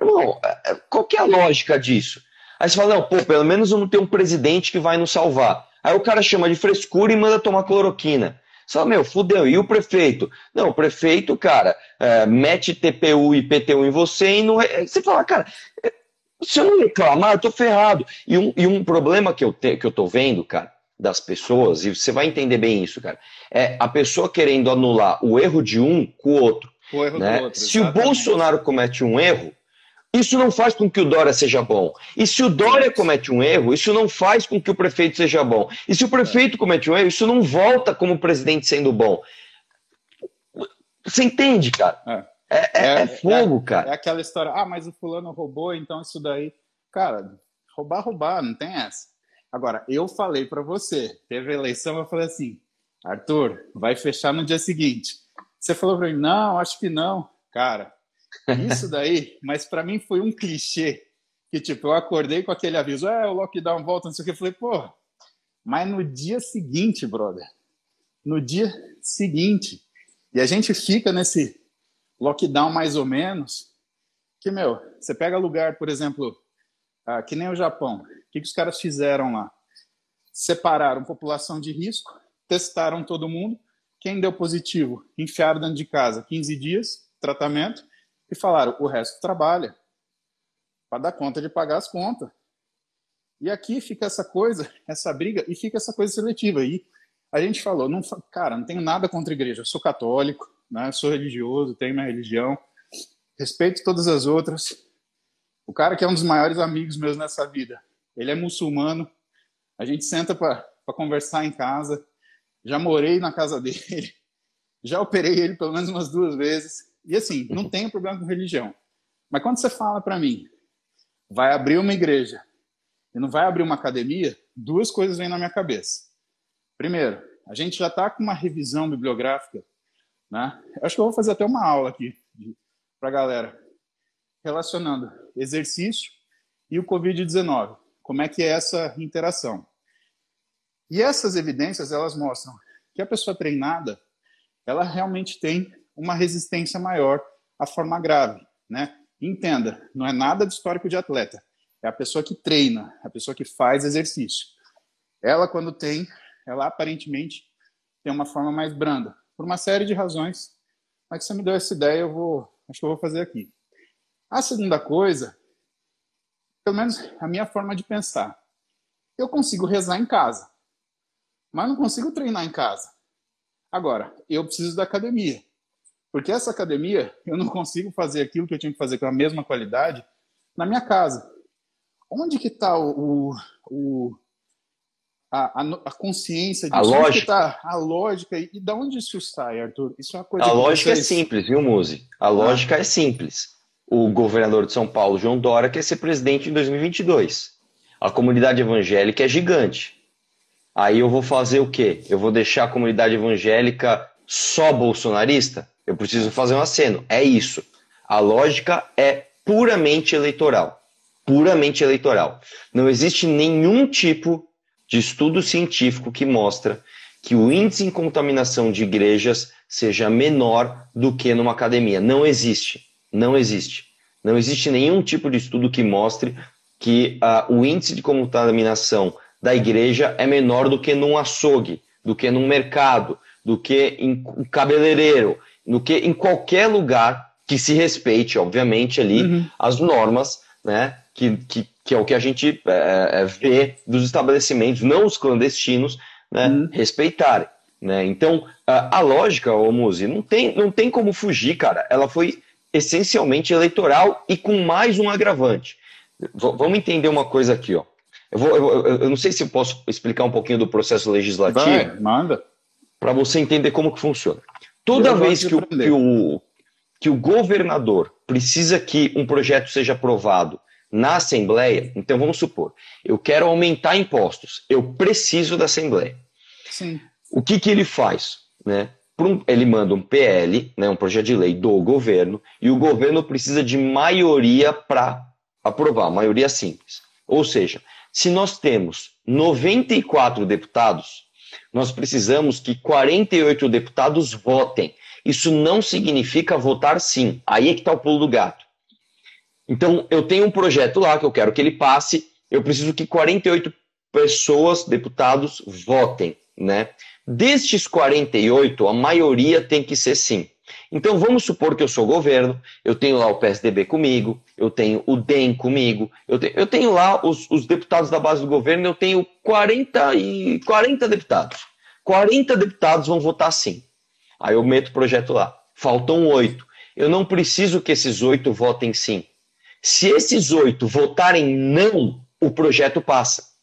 S2: Não, é, é, qual que é a lógica disso? Aí você fala, não, pô, pelo menos eu não tenho um presidente que vai nos salvar. Aí o cara chama de frescura e manda tomar cloroquina. Só, meu, fudeu. E o prefeito? Não, o prefeito, cara, é, mete TPU e PTU em você e não. Você fala, cara, é, se eu não reclamar, eu tô ferrado. E um, e um problema que eu, te, que eu tô vendo, cara, das pessoas, e você vai entender bem isso, cara, é a pessoa querendo anular o erro de um com o outro. O erro né? do outro. Se exatamente. o Bolsonaro comete um erro, isso não faz com que o Dória seja bom. E se o Dória comete um erro, isso não faz com que o prefeito seja bom. E se o prefeito comete um erro, isso não volta como o presidente sendo bom. Você entende, cara? É, é, é, é fogo, cara.
S1: É aquela história, ah, mas o fulano roubou, então isso daí. Cara, roubar, roubar, não tem essa. Agora, eu falei para você, teve eleição, eu falei assim, Arthur, vai fechar no dia seguinte. Você falou para mim, não, acho que não. Cara, isso daí, mas para mim foi um clichê. Que tipo, eu acordei com aquele aviso, é, o lockdown volta, não sei o que. Eu falei, pô, mas no dia seguinte, brother, no dia seguinte, e a gente fica nesse lockdown mais ou menos, que, meu, você pega lugar, por exemplo, ah, que nem o Japão, o que, que os caras fizeram lá? Separaram população de risco, testaram todo mundo, quem deu positivo, enfiaram dentro de casa 15 dias, tratamento, e falaram: o resto trabalha para dar conta de pagar as contas. E aqui fica essa coisa, essa briga, e fica essa coisa seletiva. E a gente falou: não, cara, não tenho nada contra a igreja, eu sou católico, né, sou religioso, tenho minha religião, respeito todas as outras. O cara que é um dos maiores amigos meus nessa vida, ele é muçulmano, a gente senta para conversar em casa, já morei na casa dele, já operei ele pelo menos umas duas vezes. E assim, não tenho problema com religião. Mas quando você fala para mim, vai abrir uma igreja e não vai abrir uma academia, duas coisas vêm na minha cabeça. Primeiro, a gente já está com uma revisão bibliográfica, né? Acho que eu vou fazer até uma aula aqui para a galera, relacionando exercício e o Covid-19. Como é que é essa interação? E essas evidências, elas mostram que a pessoa treinada, ela realmente tem uma resistência maior à forma grave, né? Entenda, não é nada de histórico de atleta. É a pessoa que treina, a pessoa que faz exercício. Ela, quando tem, ela aparentemente tem uma forma mais branda, por uma série de razões. Mas você me deu essa ideia, eu vou, acho que eu vou fazer aqui. A segunda coisa, pelo menos a minha forma de pensar, eu consigo rezar em casa, mas não consigo treinar em casa. Agora, eu preciso da academia. Porque essa academia, eu não consigo fazer aquilo que eu tinha que fazer com a mesma qualidade na minha casa. Onde que está o, o, a, a, consciência
S2: disso? A lógica.
S1: Tá a lógica. E, e da onde isso sai, Arthur? Isso é uma coisa
S2: a lógica vocês... é simples, viu, Muzi? A ah. lógica é simples. O governador de São Paulo, João Dória, quer ser presidente em 2022. A comunidade evangélica é gigante. Aí eu vou fazer o quê? Eu vou deixar a comunidade evangélica só bolsonarista? Eu preciso fazer um aceno. É isso. A lógica é puramente eleitoral. Puramente eleitoral. Não existe nenhum tipo de estudo científico que mostra que o índice em contaminação de igrejas seja menor do que numa academia. Não existe. Não existe. Não existe nenhum tipo de estudo que mostre que uh, o índice de contaminação da igreja é menor do que num açougue, do que num mercado, do que em um cabeleireiro, do que em qualquer lugar que se respeite, obviamente, ali uhum. as normas, né? Que, que, que é o que a gente é, vê dos estabelecimentos, não os clandestinos, né? Uhum. Respeitarem. Né? Então, a, a lógica, ô Muzi, não tem, não tem como fugir, cara. Ela foi essencialmente eleitoral e com mais um agravante. V vamos entender uma coisa aqui, ó. Eu, vou, eu, eu, não sei se eu posso explicar um pouquinho do processo legislativo. Vai,
S1: manda.
S2: Para você entender como que funciona. Toda eu vez que o, que o, que o governador precisa que um projeto seja aprovado na Assembleia, então vamos supor, eu quero aumentar impostos, eu preciso da Assembleia.
S1: Sim.
S2: O que, que ele faz? Né? ele manda um PL, né, um projeto de lei do governo, e o governo precisa de maioria para aprovar, maioria simples. Ou seja, se nós temos 94 deputados, nós precisamos que 48 deputados votem. Isso não significa votar sim. Aí é que está o pulo do gato. Então, eu tenho um projeto lá que eu quero que ele passe, eu preciso que 48 pessoas, deputados, votem, né? Destes 48, a maioria tem que ser sim. Então vamos supor que eu sou governo, eu tenho lá o PSDB comigo, eu tenho o DEM comigo, eu tenho, eu tenho lá os, os, deputados da base do governo, eu tenho 40, e, 40 deputados. 40 deputados vão votar sim. Aí eu meto o projeto lá. Faltam oito. Eu não preciso que esses oito votem sim. Se esses oito votarem não, o projeto passa.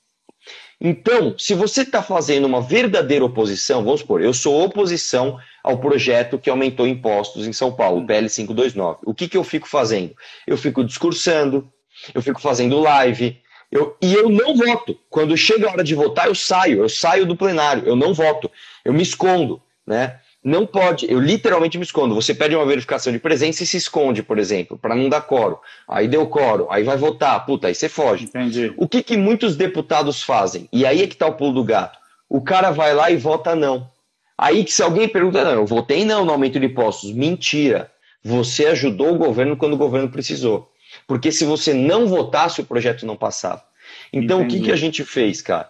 S2: Então, se você está fazendo uma verdadeira oposição, vamos supor, eu sou oposição ao projeto que aumentou impostos em São Paulo, o PL 529. O que, que eu fico fazendo? Eu fico discursando, eu fico fazendo live, eu, e eu não voto. Quando chega a hora de votar, eu saio, eu saio do plenário, eu não voto, eu me escondo, né? Não pode, eu literalmente me escondo. Você pede uma verificação de presença e se esconde, por exemplo, para não dar coro. Aí deu coro, aí vai votar, puta, aí você foge.
S1: Entendi.
S2: O que, que muitos deputados fazem? E aí é que tá o pulo do gato. O cara vai lá e vota não. Aí que se alguém pergunta, não, eu votei não no aumento de impostos. Mentira. Você ajudou o governo quando o governo precisou. Porque se você não votasse, o projeto não passava. Então, Entendi. o que, que a gente fez, cara?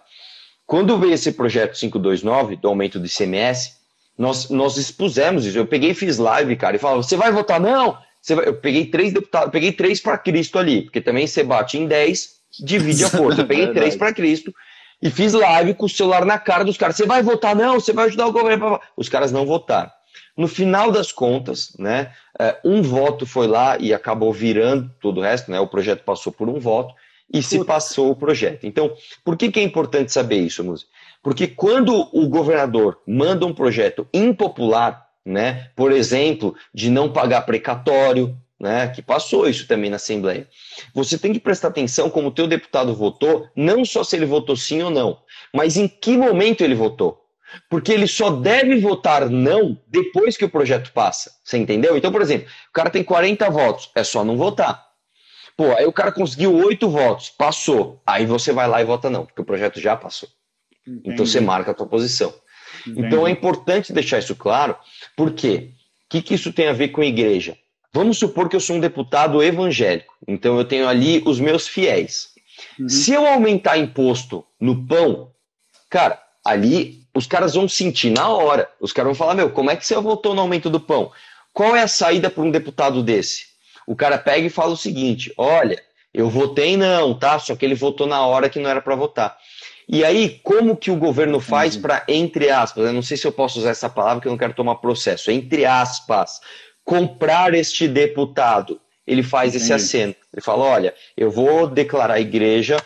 S2: Quando veio esse projeto 529 do aumento do ICMS, nós, nós expusemos isso. Eu peguei e fiz live, cara, e falava: você vai votar? Não! Vai... Eu peguei três deputados, peguei três para Cristo ali, porque também você bate em 10, divide a força. Eu peguei três para Cristo e fiz live com o celular na cara dos caras. Você vai votar? Não, você vai ajudar o governo. Os caras não votaram. No final das contas, né, é, um voto foi lá e acabou virando todo o resto, né? O projeto passou por um voto e se passou o projeto. Então, por que, que é importante saber isso, Muzi? Porque quando o governador manda um projeto impopular, né, por exemplo, de não pagar precatório, né, que passou isso também na Assembleia, você tem que prestar atenção como o teu deputado votou, não só se ele votou sim ou não, mas em que momento ele votou. Porque ele só deve votar não depois que o projeto passa. Você entendeu? Então, por exemplo, o cara tem 40 votos, é só não votar. Pô, aí o cara conseguiu 8 votos, passou. Aí você vai lá e vota não, porque o projeto já passou. Entendi. Então você marca a tua posição. Entendi. Então é importante deixar isso claro, porque o que, que isso tem a ver com a igreja? Vamos supor que eu sou um deputado evangélico, então eu tenho ali os meus fiéis. Uhum. Se eu aumentar imposto no pão, cara, ali os caras vão sentir na hora. Os caras vão falar: Meu, como é que você votou no aumento do pão? Qual é a saída para um deputado desse? O cara pega e fala o seguinte: Olha, eu votei não, tá? Só que ele votou na hora que não era para votar. E aí, como que o governo faz para, entre aspas, eu não sei se eu posso usar essa palavra que eu não quero tomar processo, entre aspas, comprar este deputado? Ele faz Entendi. esse aceno. Ele fala: olha, eu vou declarar a igreja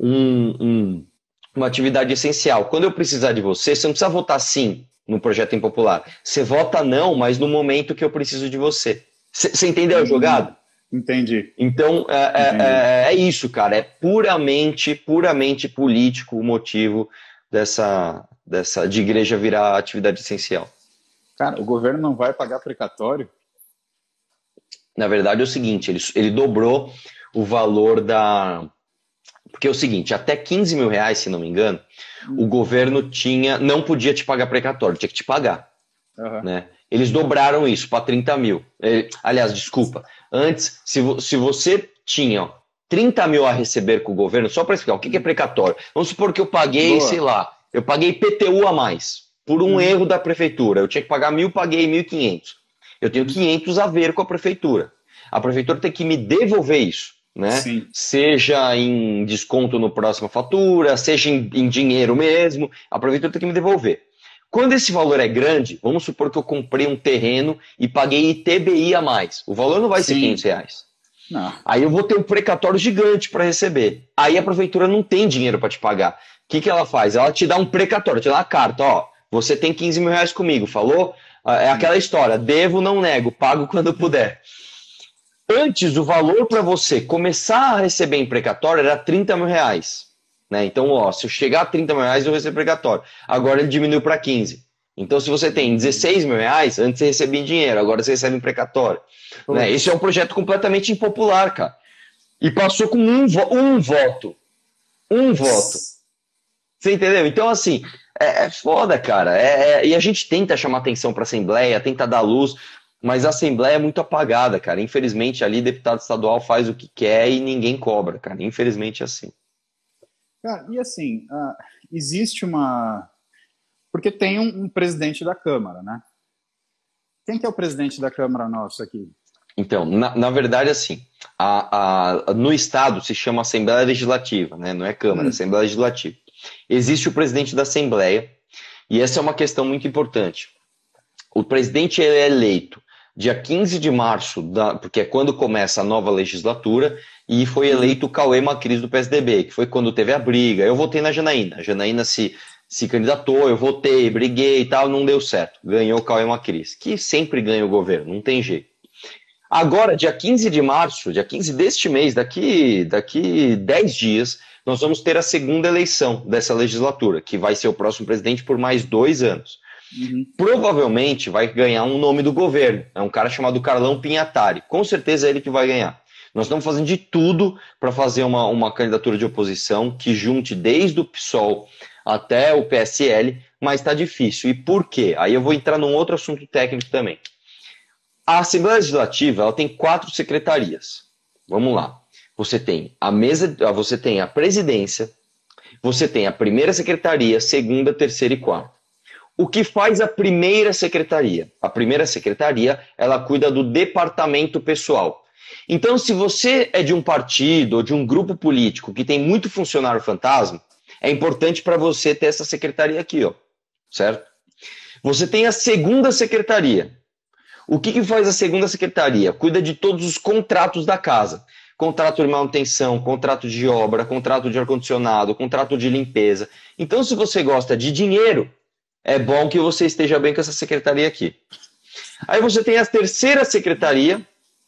S2: um, um, uma atividade essencial. Quando eu precisar de você, você não precisa votar sim no projeto impopular. Você vota não, mas no momento que eu preciso de você. Você entendeu a jogada?
S1: Entendi.
S2: Então, é, é, Entendi. É, é, isso, cara. É puramente, puramente político o motivo dessa, dessa de igreja virar atividade essencial.
S1: Cara, o governo não vai pagar precatório?
S2: Na verdade é o seguinte, ele, ele dobrou o valor da, Porque é o seguinte, até 15 mil reais, se não me engano, o governo tinha, não podia te pagar precatório, tinha que te pagar. Uhum. Né? Eles dobraram isso para 30 mil. É, aliás, desculpa. Antes, se, se você tinha ó, 30 mil a receber com o governo, só para explicar, o que, que é precatório? Vamos supor que eu paguei, Boa. sei lá, eu paguei PTU a mais, por um hum. erro da prefeitura. Eu tinha que pagar mil, paguei 1.500. Eu tenho 500 a ver com a prefeitura. A prefeitura tem que me devolver isso. Né? Sim. Seja em desconto no próxima fatura, seja em, em dinheiro mesmo, a prefeitura tem que me devolver. Quando esse valor é grande, vamos supor que eu comprei um terreno e paguei ITBI a mais. O valor não vai Sim. ser 500 reais. Não. Aí eu vou ter um precatório gigante para receber. Aí a prefeitura não tem dinheiro para te pagar. O que, que ela faz? Ela te dá um precatório, te dá uma carta, ó. Você tem 15 mil reais comigo, falou? Ah, é aquela história, devo, não nego, pago quando puder. Antes, o valor para você começar a receber em precatório era 30 mil reais. Né? Então, ó, se eu chegar a 30 mil reais, eu recebo precatório. Agora ele diminuiu para 15. Então, se você tem 16 mil reais, antes você recebia em dinheiro, agora você recebe em precatório. Né? Esse é um projeto completamente impopular, cara. E passou com um, vo um voto. Um voto. Você entendeu? Então, assim, é, é foda, cara. É, é, e a gente tenta chamar atenção para a Assembleia, tenta dar luz, mas a Assembleia é muito apagada, cara. Infelizmente, ali, deputado estadual faz o que quer e ninguém cobra, cara. Infelizmente, é assim.
S1: Cara, e assim, uh, existe uma. Porque tem um, um, presidente da Câmara, né? Quem que é o presidente da Câmara nosso aqui?
S2: Então, na, na verdade, assim, a, a, no Estado se chama Assembleia Legislativa, né? Não é Câmara, hum. Assembleia Legislativa. Existe o presidente da Assembleia, e essa é uma questão muito importante. O presidente é eleito dia 15 de março, da, porque é quando começa a nova legislatura, e foi eleito o Cauê Macris do PSDB, que foi quando teve a briga. Eu votei na Janaína. A Janaína se, se candidatou, eu votei, briguei e tal, não deu certo. Ganhou o Cauê Macris, que sempre ganha o governo, não tem jeito. Agora, dia 15 de março, dia 15 deste mês, daqui, daqui 10 dias, nós vamos ter a segunda eleição dessa legislatura, que vai ser o próximo presidente por mais dois anos. Uhum. Provavelmente vai ganhar um nome do governo. É um cara chamado Carlão Pinhatari. Com certeza é ele que vai ganhar. Nós estamos fazendo de tudo para fazer uma, uma candidatura de oposição que junte desde o PSOL até o PSL, mas está difícil. E por quê? Aí eu vou entrar num outro assunto técnico também. A Assembleia Legislativa ela tem quatro secretarias. Vamos lá. Você tem a mesa, ah, você tem a presidência, você tem a primeira secretaria, segunda, terceira e quarta. O que faz a primeira secretaria? A primeira secretaria, ela cuida do departamento pessoal. Então, se você é de um partido ou de um grupo político que tem muito funcionário fantasma, é importante para você ter essa secretaria aqui, ó, certo? Você tem a segunda secretaria. O que, que faz a segunda secretaria? Cuida de todos os contratos da casa. Contrato de manutenção, contrato de obra, contrato de ar-condicionado, contrato de limpeza. Então, se você gosta de dinheiro, é bom que você esteja bem com essa secretaria aqui. Aí você tem a terceira secretaria,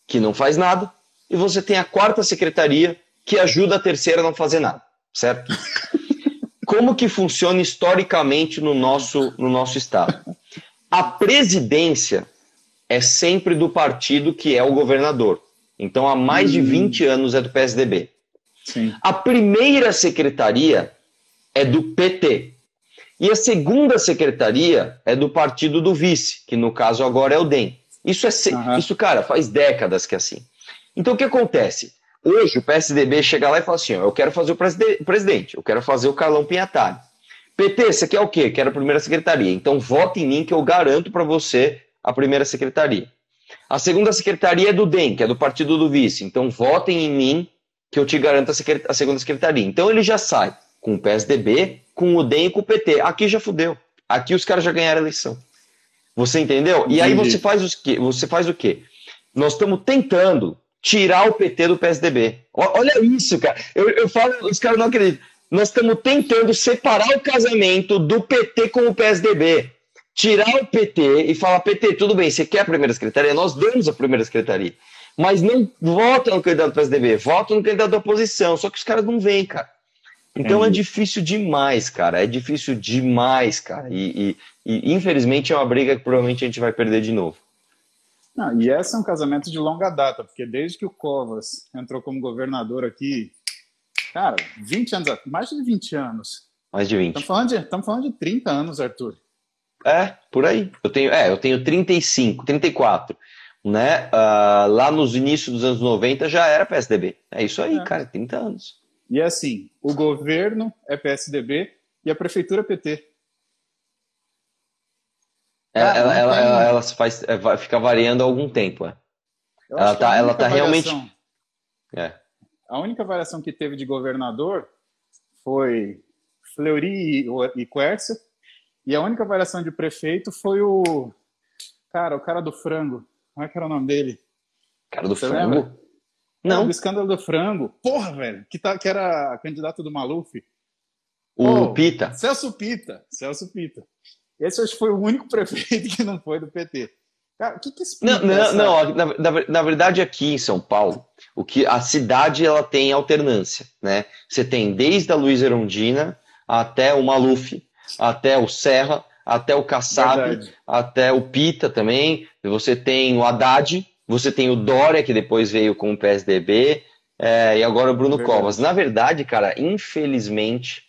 S2: que não faz nada, e você tem a quarta secretaria, que ajuda a terceira a não fazer nada, certo? Como que funciona historicamente no nosso, no nosso estado? A presidência é sempre do partido que é o governador. Então, há mais de 20 hum. anos é do PSDB. Sim. A primeira secretaria é do PT. E a segunda secretaria é do partido do vice, que no caso agora é o DEM. Isso é uhum. isso, cara, faz décadas que é assim. Então o que acontece? Hoje o PSDB chega lá e fala assim: ó, eu quero fazer o presidente, eu quero fazer o Carlão Pinhatari. PT, você quer o quê? Quero a primeira secretaria. Então vota em mim que eu garanto para você a primeira secretaria. A segunda secretaria é do DEM, que é do partido do vice. Então votem em mim que eu te garanto a, segunda secretaria. Então ele já sai com o PSDB, com o DEM e com o PT. Aqui já fudeu. Aqui os caras já ganharam a eleição. Você entendeu? E aí você faz, os que, você faz o quê? Nós estamos tentando tirar o PT do PSDB. Olha isso, cara. Eu, eu falo, os caras não acreditam. Nós estamos tentando separar o casamento do PT com o PSDB. Tirar o PT e falar, PT, tudo bem, você quer a primeira secretaria? Nós damos a primeira secretaria. Mas não vota no candidato do PSDB, vota no candidato da oposição. Só que os caras não vêm, cara. Então é, é difícil demais, cara. É difícil demais, cara. E, e, e, infelizmente é uma briga que provavelmente a gente vai perder de novo.
S1: Não, e esse é um casamento de longa data, porque desde que o Covas entrou como governador aqui, Cara, 20 anos, mais de 20 anos.
S2: Mais de 20.
S1: Estamos falando de, estamos falando de 30 anos, Arthur.
S2: É, por aí. Eu tenho, é, eu tenho 35, 34. Né? Uh, lá nos inícios dos anos 90 já era PSDB. É isso aí, é. cara, 30 anos.
S1: E é assim, o governo é PSDB e a prefeitura é PT.
S2: É, ela, ela, ela, ela, ela faz, é, fica variando há algum tempo. É. Ela tá, ela tá realmente.
S1: É. A única variação que teve de governador foi Fleury e Quercia, e a única variação de prefeito foi o. Cara, o cara do frango. Como é que era o nome dele?
S2: Cara do Você frango? Lembra?
S1: Não. O escândalo do frango. Porra, velho. Que, tá, que era candidato do Maluf.
S2: O oh, Pita.
S1: Celso Pita. Celso Pita. Esse acho que foi o único prefeito que não foi do PT. Cara, o que, que explica
S2: Não, não, essa... não na, na, na, verdade, aqui em São Paulo, o que a cidade ela tem alternância, né? Você tem desde a Luiz Erondina até o Maluf, até o Serra, até o Kassab, verdade. até o Pita também. Você tem o Haddad, você tem o Dória, que depois veio com o PSDB, é, e agora o Bruno verdade. Covas. Na verdade, cara, infelizmente,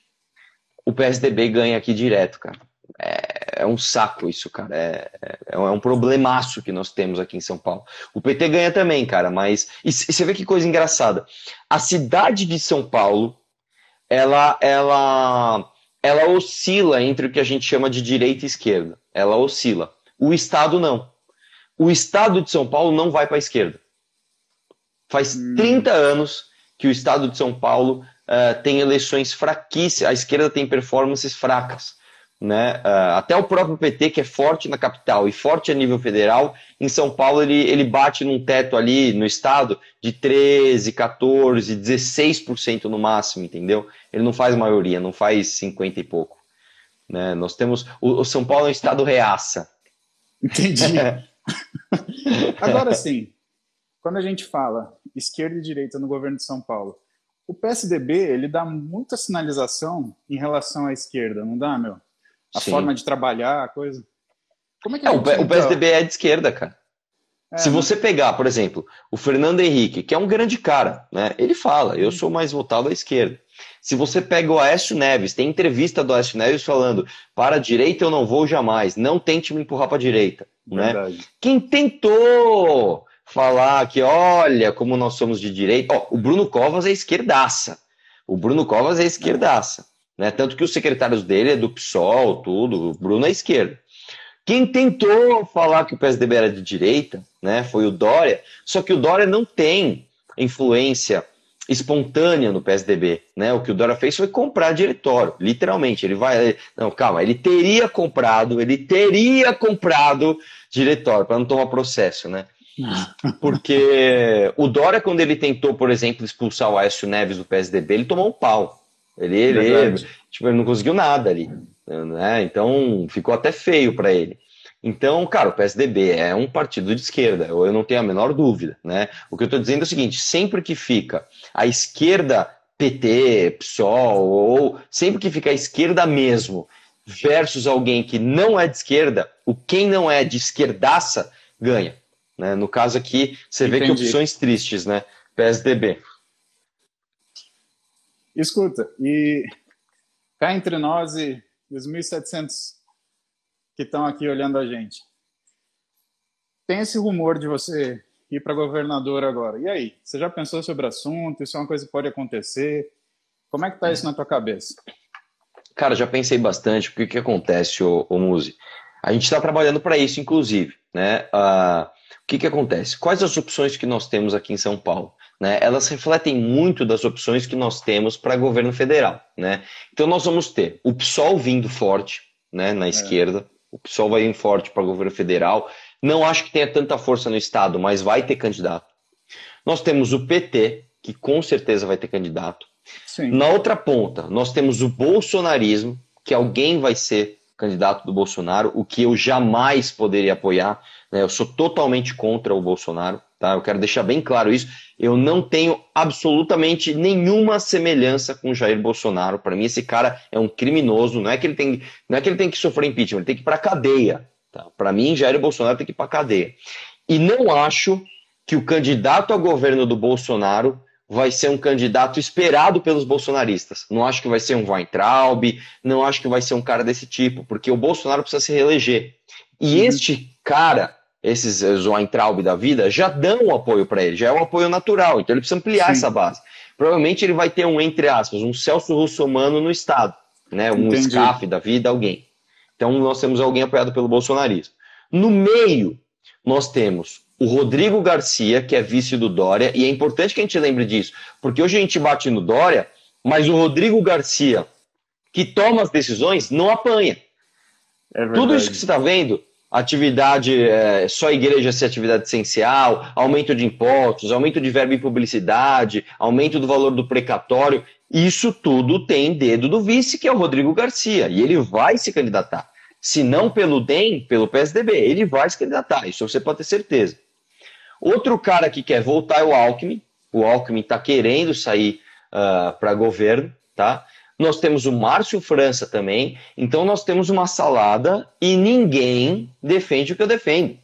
S2: o PSDB ganha aqui direto, cara. É, é um saco isso, cara. É, é, é, um problemaço que nós temos aqui em São Paulo. O PT ganha também, cara, mas. E você vê que coisa engraçada. A cidade de São Paulo, ela, ela, ela oscila entre o que a gente chama de direita e esquerda. Ela oscila. O Estado não o estado de São Paulo não vai para a esquerda. Faz hum. 30 anos que o estado de São Paulo uh, tem eleições fraquíssimas, a esquerda tem performances fracas. Né? Uh, até o próprio PT, que é forte na capital e forte a nível federal, em São Paulo ele, ele bate num teto ali no estado de 13, 14, 16% no máximo, entendeu? Ele não faz maioria, não faz 50 e pouco. Né? Nós temos. O, o São Paulo é um estado reaça.
S1: Entendi. Agora sim, quando a gente fala esquerda e direita no governo de São Paulo, o PSDB ele dá muita sinalização em relação à esquerda, não dá, meu? A sim. forma de trabalhar, a coisa.
S2: Como é que é, o, o PSDB é de esquerda, cara. É, Se né? você pegar, por exemplo, o Fernando Henrique, que é um grande cara, né? Ele fala, eu sou mais votado à esquerda. Se você pega o Aécio Neves, tem entrevista do Aécio Neves falando: para a direita eu não vou jamais, não tente me empurrar para a direita. Né? Quem tentou falar que, olha, como nós somos de direita, ó, o Bruno Covas é esquerdaça. O Bruno Covas é esquerdaça. Né? Tanto que os secretários dele é do PSOL, tudo, o Bruno é esquerda. Quem tentou falar que o PSDB era de direita né, foi o Dória, só que o Dória não tem influência espontânea no PSDB, né? O que o Dória fez foi comprar diretório, literalmente. Ele vai, não, calma, ele teria comprado, ele teria comprado diretório para não tomar processo, né? Porque o Dória, quando ele tentou, por exemplo, expulsar o Aécio Neves do PSDB, ele tomou um pau. Ele, ele, tipo, ele não conseguiu nada ali, né? Então ficou até feio para ele. Então, cara, o PSDB é um partido de esquerda, eu não tenho a menor dúvida, né? O que eu estou dizendo é o seguinte: sempre que fica a esquerda PT, PSOL, ou sempre que fica a esquerda mesmo, versus alguém que não é de esquerda, o quem não é de esquerdaça ganha. Né? No caso aqui, você Entendi. vê que opções tristes, né? PSDB.
S1: Escuta, e cá entre nós e os 1.700 que estão aqui olhando a gente. Tem esse rumor de você ir para governador agora. E aí? Você já pensou sobre o assunto? Isso é uma coisa que pode acontecer? Como é que tá isso na tua cabeça?
S2: Cara, já pensei bastante. O que acontece, ô, ô Muzi? A gente está trabalhando para isso, inclusive. Né? Uh, o que, que acontece? Quais as opções que nós temos aqui em São Paulo? Né? Elas refletem muito das opções que nós temos para governo federal. Né? Então nós vamos ter o PSOL vindo forte né, na é. esquerda, o PSOL vai vir forte para o governo federal. Não acho que tenha tanta força no Estado, mas vai ter candidato. Nós temos o PT, que com certeza vai ter candidato. Sim. Na outra ponta, nós temos o bolsonarismo, que alguém vai ser candidato do Bolsonaro, o que eu jamais poderia apoiar. Né? Eu sou totalmente contra o Bolsonaro. Tá? Eu quero deixar bem claro isso. Eu não tenho absolutamente nenhuma semelhança com Jair Bolsonaro. Para mim, esse cara é um criminoso. Não é que ele tem, não é que ele tem que sofrer impeachment, ele tem que ir para cadeia. Tá? Para mim, Jair Bolsonaro tem que ir para cadeia. E não acho que o candidato ao governo do Bolsonaro vai ser um candidato esperado pelos bolsonaristas. Não acho que vai ser um Weintraub, não acho que vai ser um cara desse tipo, porque o Bolsonaro precisa se reeleger. E uhum. este cara, esses Weintraub da vida, já dão um apoio para ele, já é um apoio natural, então ele precisa ampliar Sim. essa base. Provavelmente ele vai ter um, entre aspas, um Celso Russomano no Estado, né? um Entendi. SCAF da vida, alguém. Então nós temos alguém apoiado pelo bolsonarismo. No meio, nós temos o Rodrigo Garcia, que é vice do Dória, e é importante que a gente lembre disso, porque hoje a gente bate no Dória, mas o Rodrigo Garcia, que toma as decisões, não apanha. É Tudo isso que você está vendo, atividade, é, só igreja ser atividade essencial, aumento de impostos, aumento de verba em publicidade, aumento do valor do precatório, isso tudo tem dedo do vice, que é o Rodrigo Garcia, e ele vai se candidatar. Se não pelo DEM, pelo PSDB, ele vai se candidatar, isso você pode ter certeza. Outro cara que quer voltar é o Alckmin. O Alckmin está querendo sair uh, ah, para governo, tá? Nós temos o Márcio França também. Então nós temos uma salada e ninguém defende o que eu defendo.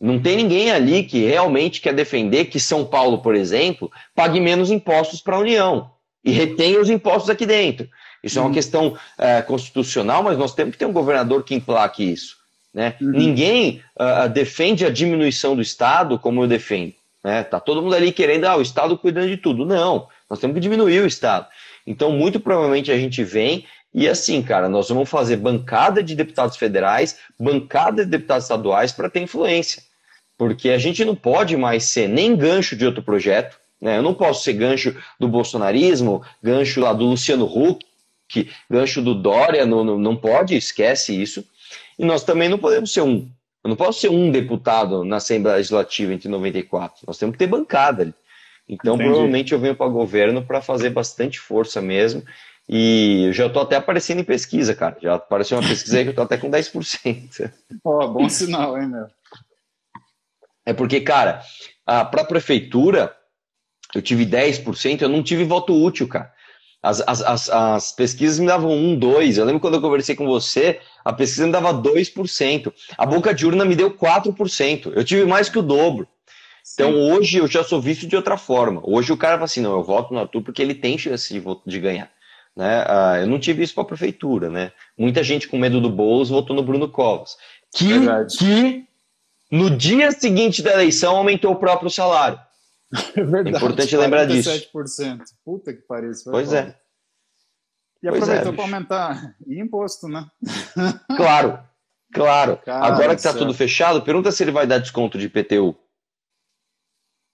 S2: Não tem ninguém ali que realmente quer defender que São Paulo, por exemplo, pague menos impostos para a União e retenha os impostos aqui dentro. Isso é uma uhum. questão uh, constitucional, mas nós temos que ter um governador que implaque isso. Né? Uhum. Ninguém uh, defende a diminuição do Estado como eu defendo. Né? Tá todo mundo ali querendo, ah, o Estado cuidando de tudo. Não, nós temos que diminuir o Estado. Então, muito provavelmente a gente vem e assim, cara, nós vamos fazer bancada de deputados federais, bancada de deputados estaduais para ter influência. Porque a gente não pode mais ser nem gancho de outro projeto, né? Eu não posso ser gancho do bolsonarismo, gancho lá do Luciano Huck, gancho do Dória, não, não, não pode, esquece isso. E nós também não podemos ser um. Eu não posso ser um deputado na Assembleia Legislativa entre 94. Nós temos que ter bancada ali. Então, Entendi. provavelmente eu venho para o governo para fazer bastante força mesmo. E eu já estou até aparecendo em pesquisa, cara. Já apareceu uma pesquisa aí que eu estou até com 10%.
S1: Ó, oh, bom sinal, hein, meu?
S2: É porque, cara, para a prefeitura, eu tive 10%, eu não tive voto útil, cara. As, as, as, as, pesquisas me davam 1, 2. Eu lembro quando eu conversei com você, a pesquisa me dava 2%. A boca de urna me deu 4%. Eu tive mais que o dobro. Então Sim. hoje eu já sou visto de outra forma. Hoje o cara fala assim: não, eu voto no Arthur porque ele tem chance de, de ganhar. Né? Ah, eu não tive isso para a prefeitura. Né? Muita gente com medo do Boulos votou no Bruno Covas. Que, que no dia seguinte da eleição aumentou o próprio salário.
S1: É verdade. É
S2: importante lembrar disso.
S1: 7%. Puta que pariu.
S2: Pois é.
S1: E pois aproveitou é, para aumentar e imposto, né?
S2: Claro, claro. Cara Agora que está tudo fechado, pergunta se ele vai dar desconto de IPTU.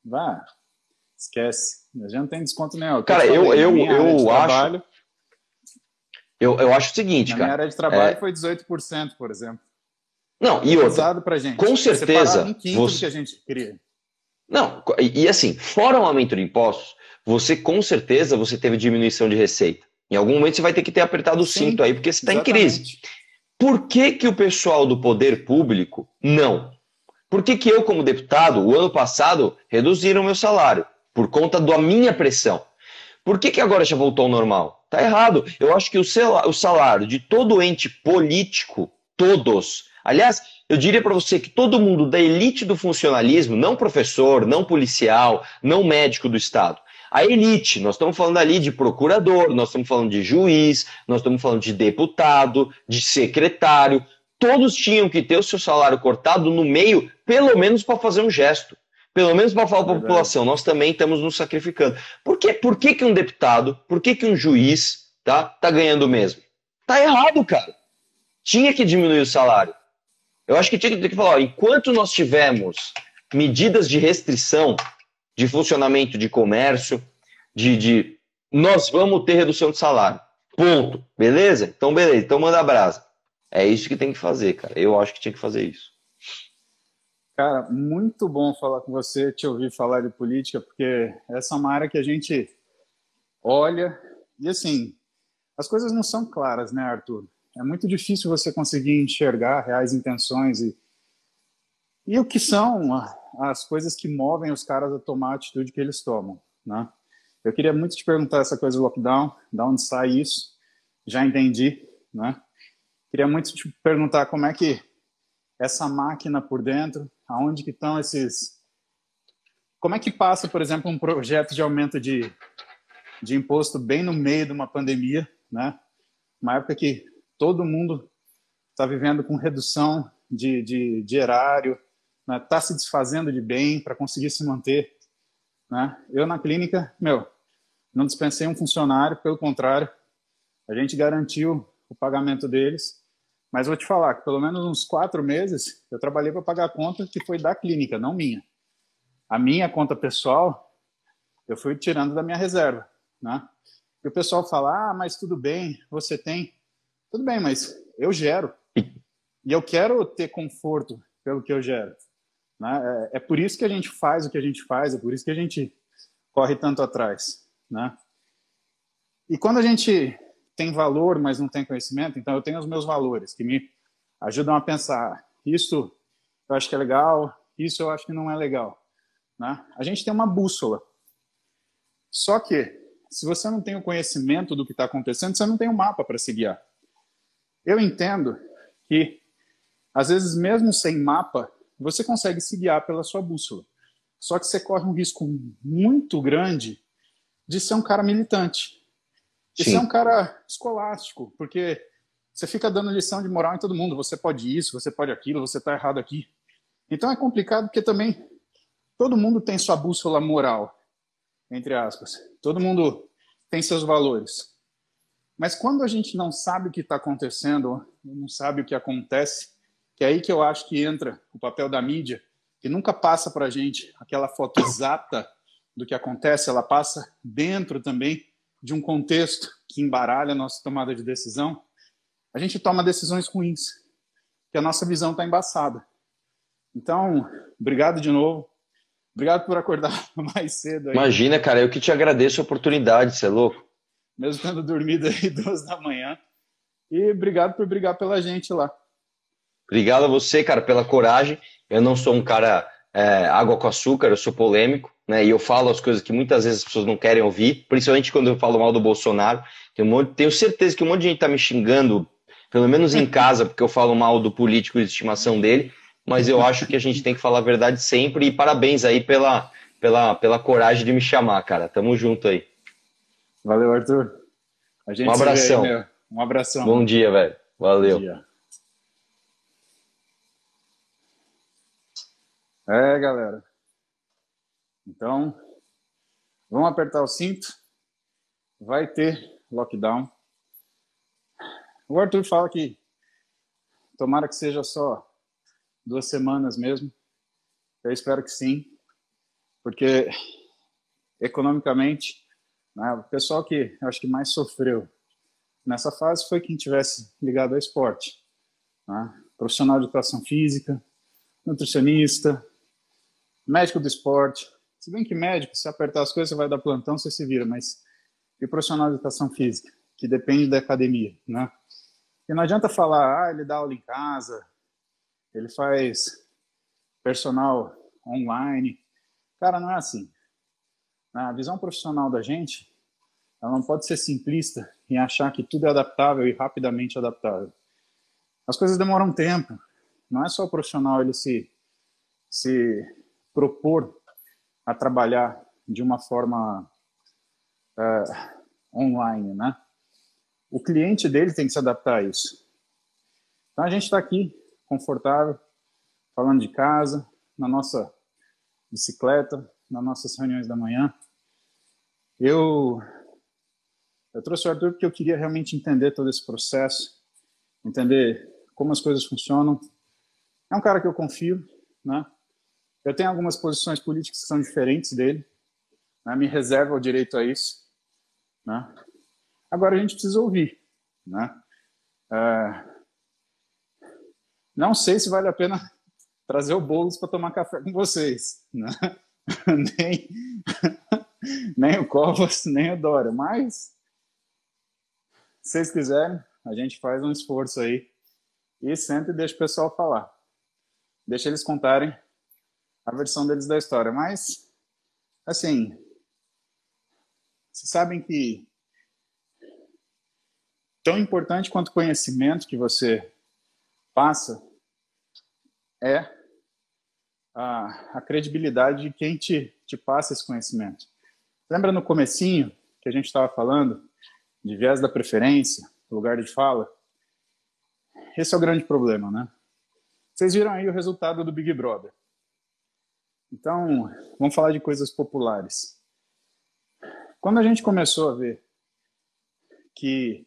S1: Vá, esquece. Já não tem desconto nenhum.
S2: Cara, eu, eu, eu acho. Trabalho, eu, eu acho o seguinte,
S1: na
S2: cara.
S1: Minha área de trabalho é... foi 18%, por exemplo.
S2: Não, e outra.
S1: Pra gente.
S2: Com certeza.
S1: Um quinto você... que a gente queria.
S2: Não, e, e assim, fora o aumento de impostos, você com certeza você teve diminuição de receita. Em algum momento você vai ter que ter apertado o cinto aí, porque você está em crise. Por que, que o pessoal do poder público não? Por que, que eu, como deputado, o ano passado, reduziram meu salário? Por conta da minha pressão. Por que, que agora já voltou ao normal? Tá errado. Eu acho que o salário de todo ente político, todos. Aliás, eu diria para você que todo mundo da elite do funcionalismo, não professor, não policial, não médico do Estado, a elite, nós estamos falando ali de procurador, nós estamos falando de juiz, nós estamos falando de deputado, de secretário, todos tinham que ter o seu salário cortado no meio, pelo menos para fazer um gesto. Pelo menos para falar para a população, nós também estamos nos sacrificando. Por, quê? Por que, que um deputado, por que, que um juiz tá, tá ganhando mesmo? Tá errado, cara. Tinha que diminuir o salário. Eu acho que tinha que, que falar, ó, enquanto nós tivermos medidas de restrição de funcionamento de comércio, de, de nós vamos ter redução de salário. Ponto. Beleza? Então, beleza. Então, manda brasa. É isso que tem que fazer, cara. Eu acho que tinha que fazer isso.
S1: Cara, muito bom falar com você, te ouvir falar de política, porque essa é uma área que a gente olha e assim, as coisas não são claras, né, Arthur? É muito difícil você conseguir enxergar reais intenções e, e o que são as coisas que movem os caras a tomar a atitude que eles tomam, né? Eu queria muito te perguntar essa coisa do lockdown, da onde sai isso? Já entendi, né? Queria muito te perguntar como é que essa máquina por dentro, aonde que estão esses como é que passa, por exemplo, um projeto de aumento de, de imposto bem no meio de uma pandemia, né? Uma época que todo mundo está vivendo com redução de, de, de erário, está né? Tá se desfazendo de bem para conseguir se manter. Né? Eu, na clínica, meu, não dispensei um funcionário, pelo contrário, a gente garantiu o pagamento deles. Mas vou te falar que pelo menos uns quatro meses eu trabalhei para pagar a conta que foi da clínica, não minha. A minha conta pessoal eu fui tirando da minha reserva, né? E o pessoal fala, ah, mas tudo bem, você tem. Tudo bem, mas eu gero. E eu quero ter conforto pelo que eu gero. Né? É, é por isso que a gente faz o que a gente faz, é por isso que a gente corre tanto atrás. Né? E quando a gente tem valor, mas não tem conhecimento, então eu tenho os meus valores que me ajudam a pensar: isso eu acho que é legal, isso eu acho que não é legal. Né? A gente tem uma bússola. Só que, se você não tem o conhecimento do que está acontecendo, você não tem um mapa para se guiar. Eu entendo que, às vezes, mesmo sem mapa, você consegue se guiar pela sua bússola. Só que você corre um risco muito grande de ser um cara militante. Sim. ser um cara escolástico, porque você fica dando lição de moral em todo mundo. Você pode isso, você pode aquilo, você está errado aqui. Então é complicado porque também todo mundo tem sua bússola moral, entre aspas. Todo mundo tem seus valores. Mas quando a gente não sabe o que está acontecendo, não sabe o que acontece, que é aí que eu acho que entra o papel da mídia, que nunca passa para a gente aquela foto exata do que acontece, ela passa dentro também de um contexto que embaralha a nossa tomada de decisão. A gente toma decisões ruins, que a nossa visão está embaçada. Então, obrigado de novo. Obrigado por acordar mais cedo. Aí.
S2: Imagina, cara, eu que te agradeço a oportunidade, você é louco.
S1: Mesmo tendo dormido aí duas da manhã. E obrigado por brigar pela gente lá.
S2: Obrigado a você, cara, pela coragem. Eu não sou um cara é, água com açúcar, eu sou polêmico, né? E eu falo as coisas que muitas vezes as pessoas não querem ouvir, principalmente quando eu falo mal do Bolsonaro. Tenho, um monte, tenho certeza que um monte de gente tá me xingando, pelo menos em casa, porque eu falo mal do político de estimação dele. Mas eu acho que a gente tem que falar a verdade sempre. E parabéns aí pela, pela, pela coragem de me chamar, cara. Tamo junto aí.
S1: Valeu, Arthur.
S2: um abração. Aí,
S1: um abração.
S2: Bom dia, velho. Valeu. Dia.
S1: É, galera. Então, vamos apertar o cinto. Vai ter lockdown. O Arthur fala que tomara que seja só duas semanas mesmo. Eu espero que sim, porque economicamente, né, o pessoal que acho que mais sofreu nessa fase foi quem tivesse ligado ao esporte. Né? Profissional de educação física, nutricionista, médico do esporte. Se bem que médico, se apertar as coisas, você vai dar plantão, você se vira, mas e profissional de educação física, que depende da academia, né? E não adianta falar, ah, ele dá aula em casa, ele faz personal online. Cara, não é assim. A visão profissional da gente, ela não pode ser simplista em achar que tudo é adaptável e rapidamente adaptável. As coisas demoram tempo. Não é só o profissional ele se se propor a trabalhar de uma forma uh, online, né? O cliente dele tem que se adaptar a isso. Então a gente está aqui confortável, falando de casa, na nossa bicicleta, nas nossas reuniões da manhã. Eu eu trouxe o Arthur porque eu queria realmente entender todo esse processo, entender como as coisas funcionam. É um cara que eu confio, né? Eu tenho algumas posições políticas que são diferentes dele, né? me reserva o direito a isso. Né? Agora a gente precisa ouvir. Né? É... Não sei se vale a pena trazer o Boulos para tomar café com vocês. Né? nem, nem o Covas, nem o Dória. Mas, se vocês quiserem, a gente faz um esforço aí e senta e deixa o pessoal falar. Deixa eles contarem a versão deles da história. Mas, assim, vocês sabem que tão importante quanto o conhecimento que você passa é a, a credibilidade de quem te, te passa esse conhecimento. Lembra no comecinho que a gente estava falando de viés da preferência, lugar de fala? Esse é o grande problema, né? Vocês viram aí o resultado do Big Brother. Então, vamos falar de coisas populares. Quando a gente começou a ver que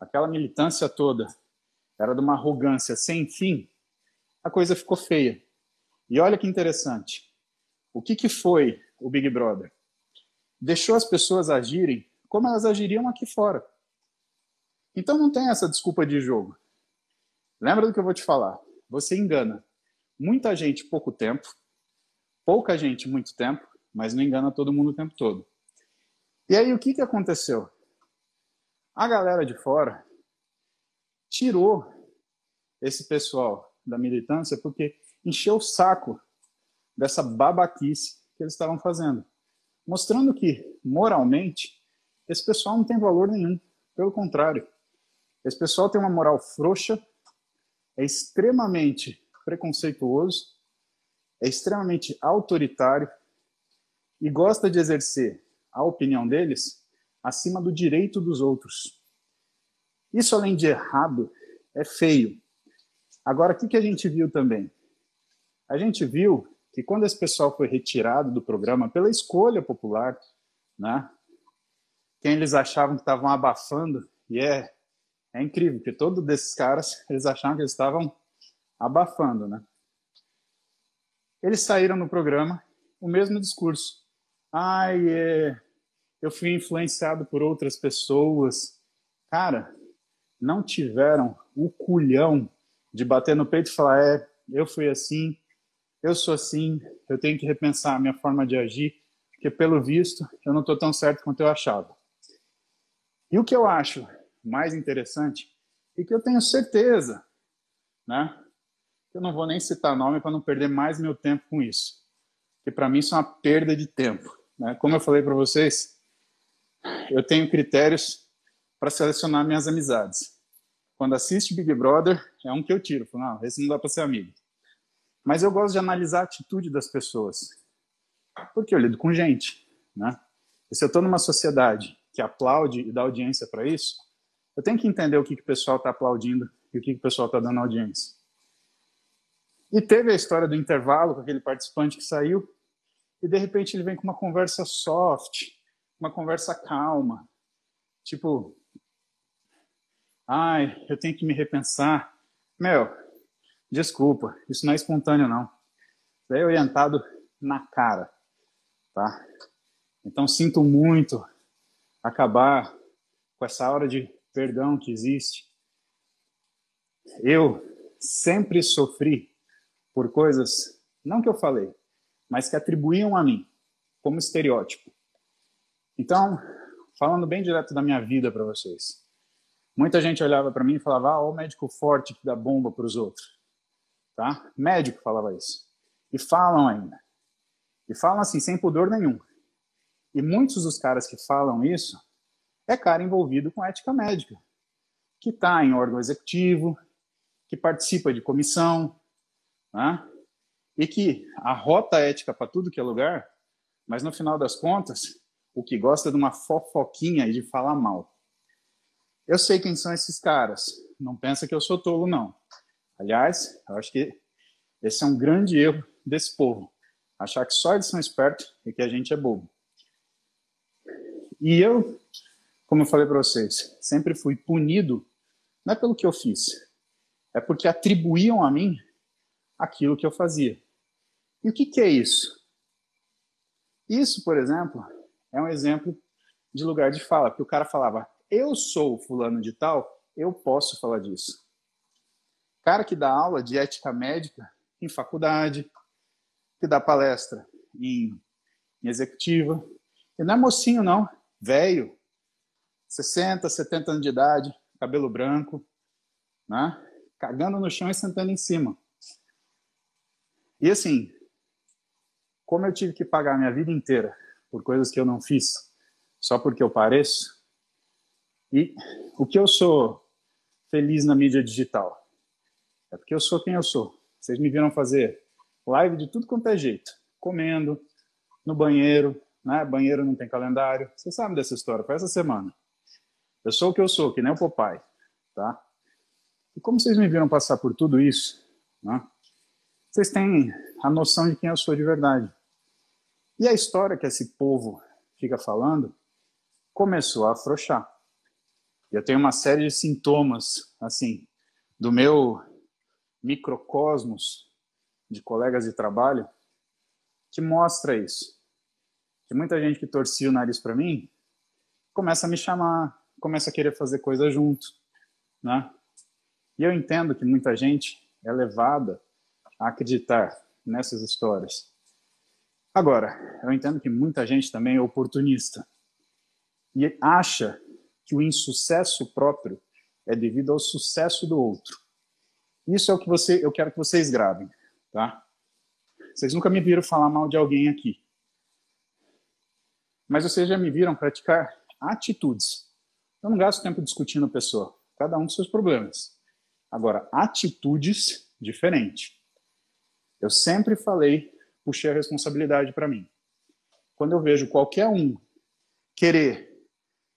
S1: aquela militância toda era de uma arrogância sem fim, a coisa ficou feia. E olha que interessante. O que, que foi o Big Brother? Deixou as pessoas agirem como elas agiriam aqui fora. Então não tem essa desculpa de jogo. Lembra do que eu vou te falar? Você engana muita gente pouco tempo, pouca gente muito tempo, mas não engana todo mundo o tempo todo. E aí o que, que aconteceu? A galera de fora tirou esse pessoal da militância porque encheu o saco dessa babaquice que eles estavam fazendo, mostrando que, moralmente, esse pessoal não tem valor nenhum. Pelo contrário, esse pessoal tem uma moral frouxa, é extremamente preconceituoso, é extremamente autoritário e gosta de exercer a opinião deles acima do direito dos outros. Isso, além de errado, é feio. Agora, o que, que a gente viu também? A gente viu que quando esse pessoal foi retirado do programa pela escolha popular, né, quem eles achavam que estavam abafando, e é, é incrível, porque todos desses caras, eles achavam que eles estavam abafando, né? Eles saíram no programa, o mesmo discurso. Ai, é, eu fui influenciado por outras pessoas. Cara, não tiveram o culhão de bater no peito e falar: é, eu fui assim, eu sou assim, eu tenho que repensar a minha forma de agir, porque pelo visto eu não estou tão certo quanto eu achava. E o que eu acho mais interessante e que eu tenho certeza, né? Eu não vou nem citar nome para não perder mais meu tempo com isso, porque para mim isso é uma perda de tempo. Né? Como eu falei para vocês, eu tenho critérios para selecionar minhas amizades. Quando assiste Big Brother, é um que eu tiro. Falo, não, esse não dá para ser amigo. Mas eu gosto de analisar a atitude das pessoas. Porque eu lido com gente, né? E se eu estou numa sociedade que aplaude e dá audiência para isso, eu tenho que entender o que, que o pessoal está aplaudindo e o que, que o pessoal está dando audiência. E teve a história do intervalo com aquele participante que saiu e de repente ele vem com uma conversa soft, uma conversa calma, tipo, ai, eu tenho que me repensar. Meu, Desculpa, isso não é espontâneo, não. Isso é orientado na cara, tá? Então, sinto muito acabar com essa hora de perdão que existe. Eu sempre sofri por coisas, não que eu falei, mas que atribuíam a mim como estereótipo. Então, falando bem direto da minha vida para vocês, muita gente olhava para mim e falava: ah, o médico forte que dá bomba para os outros tá? Médico falava isso. E falam ainda. E falam assim, sem pudor nenhum. E muitos dos caras que falam isso é cara envolvido com ética médica, que está em órgão executivo, que participa de comissão, né? e que arrota ética para tudo que é lugar, mas no final das contas, o que gosta de uma fofoquinha e de falar mal. Eu sei quem são esses caras, não pensa que eu sou tolo, não. Aliás, eu acho que esse é um grande erro desse povo. Achar que só eles são espertos e que a gente é bobo. E eu, como eu falei para vocês, sempre fui punido, não é pelo que eu fiz, é porque atribuíam a mim aquilo que eu fazia. E o que, que é isso? Isso, por exemplo, é um exemplo de lugar de fala, porque o cara falava, eu sou fulano de tal, eu posso falar disso cara que dá aula de ética médica em faculdade, que dá palestra em, em executiva. E não é mocinho, não. Velho. 60, 70 anos de idade, cabelo branco, né? cagando no chão e sentando em cima. E assim, como eu tive que pagar minha vida inteira por coisas que eu não fiz, só porque eu pareço, e o que eu sou feliz na mídia digital? É porque eu sou quem eu sou. Vocês me viram fazer Live de tudo quanto é jeito. Comendo, no banheiro, né? Banheiro não tem calendário. Você sabe dessa história, foi essa semana. Eu sou o que eu sou, que nem o papai, tá? E como vocês me viram passar por tudo isso, né? Vocês têm a noção de quem eu sou de verdade. E a história que esse povo fica falando começou a afrouxar. Eu tenho uma série de sintomas, assim, do meu microcosmos de colegas de trabalho que mostra isso. Que muita gente que torcia o nariz para mim começa a me chamar, começa a querer fazer coisa junto, né? E eu entendo que muita gente é levada a acreditar nessas histórias. Agora, eu entendo que muita gente também é oportunista e acha que o insucesso próprio é devido ao sucesso do outro. Isso é o que você, eu quero que vocês gravem, tá? Vocês nunca me viram falar mal de alguém aqui. Mas vocês já me viram praticar atitudes. Eu não gasto tempo discutindo a pessoa, cada um com seus problemas. Agora, atitudes diferente. Eu sempre falei puxei a responsabilidade para mim. Quando eu vejo qualquer um querer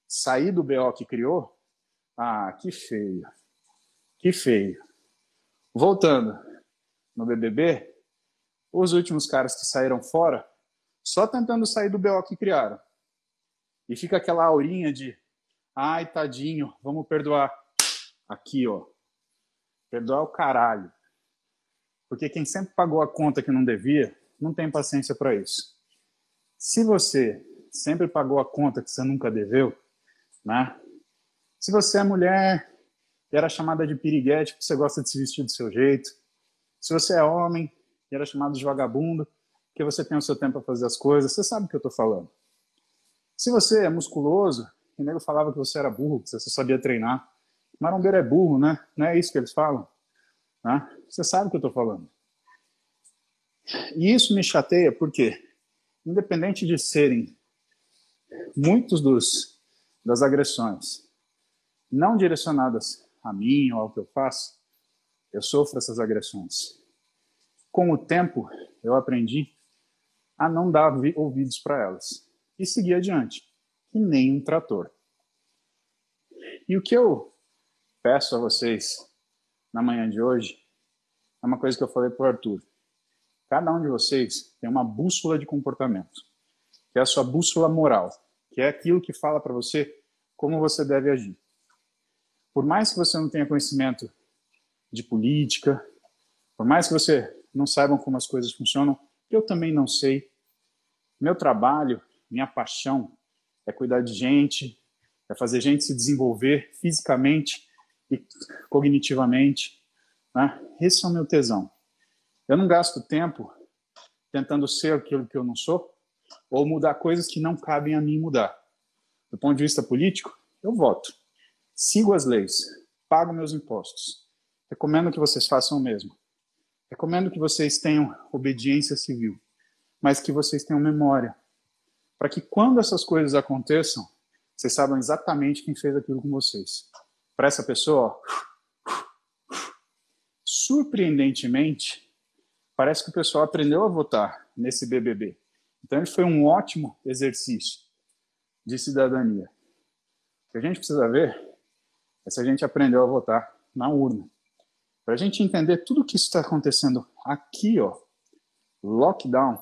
S1: sair do BO que criou, ah, que feio, que feio. Voltando no BBB, os últimos caras que saíram fora, só tentando sair do BO que criaram. E fica aquela aurinha de, ai, tadinho, vamos perdoar. Aqui, ó. Perdoar o caralho. Porque quem sempre pagou a conta que não devia, não tem paciência para isso. Se você sempre pagou a conta que você nunca deveu, né? Se você é mulher e era chamada de piriguete porque você gosta de se vestir do seu jeito, se você é homem e era chamado de vagabundo porque você tem o seu tempo para fazer as coisas, você sabe o que eu estou falando. Se você é musculoso, e nego falava que você era burro, que você só sabia treinar. Marombeiro é burro, né? Não é isso que eles falam? Né? Você sabe o que eu estou falando. E isso me chateia porque, independente de serem muitos dos, das agressões não direcionadas a mim ou ao que eu faço, eu sofro essas agressões. Com o tempo, eu aprendi a não dar ouvidos para elas e seguir adiante, que nem um trator. E o que eu peço a vocês na manhã de hoje é uma coisa que eu falei para o Arthur. Cada um de vocês tem uma bússola de comportamento, que é a sua bússola moral, que é aquilo que fala para você como você deve agir. Por mais que você não tenha conhecimento de política, por mais que você não saiba como as coisas funcionam, eu também não sei. Meu trabalho, minha paixão é cuidar de gente, é fazer gente se desenvolver fisicamente e cognitivamente. Né? Esse é o meu tesão. Eu não gasto tempo tentando ser aquilo que eu não sou ou mudar coisas que não cabem a mim mudar. Do ponto de vista político, eu voto. Sigo as leis, pago meus impostos. Recomendo que vocês façam o mesmo. Recomendo que vocês tenham obediência civil, mas que vocês tenham memória, para que quando essas coisas aconteçam, vocês saibam exatamente quem fez aquilo com vocês. Para essa pessoa, surpreendentemente, parece que o pessoal aprendeu a votar nesse BBB. Então, ele foi um ótimo exercício de cidadania. O que a gente precisa ver é se a gente aprendeu a votar na urna. Para a gente entender tudo o que está acontecendo aqui, ó, lockdown,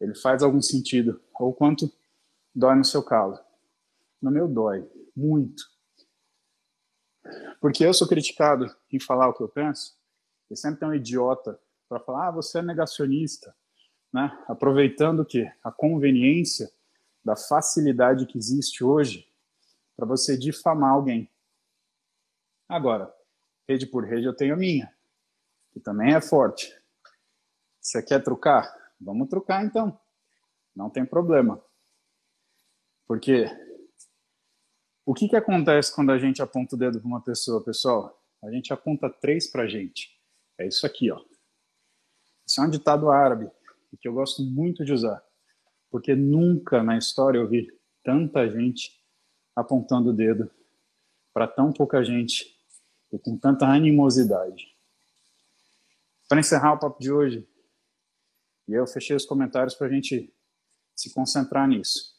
S1: ele faz algum sentido, ou quanto dói no seu calo. No meu dói, muito. Porque eu sou criticado em falar o que eu penso, e sempre tem um idiota para falar, ah, você é negacionista, né? aproveitando que a conveniência da facilidade que existe hoje para você difamar alguém. Agora, rede por rede eu tenho a minha, que também é forte. Você quer trocar? Vamos trocar então. Não tem problema. Porque o que, que acontece quando a gente aponta o dedo para uma pessoa, pessoal? A gente aponta três para a gente. É isso aqui, ó. Esse é um ditado árabe que eu gosto muito de usar, porque nunca na história eu vi tanta gente apontando o dedo para tão pouca gente e com tanta animosidade. Para encerrar o papo de hoje, E eu fechei os comentários para a gente se concentrar nisso.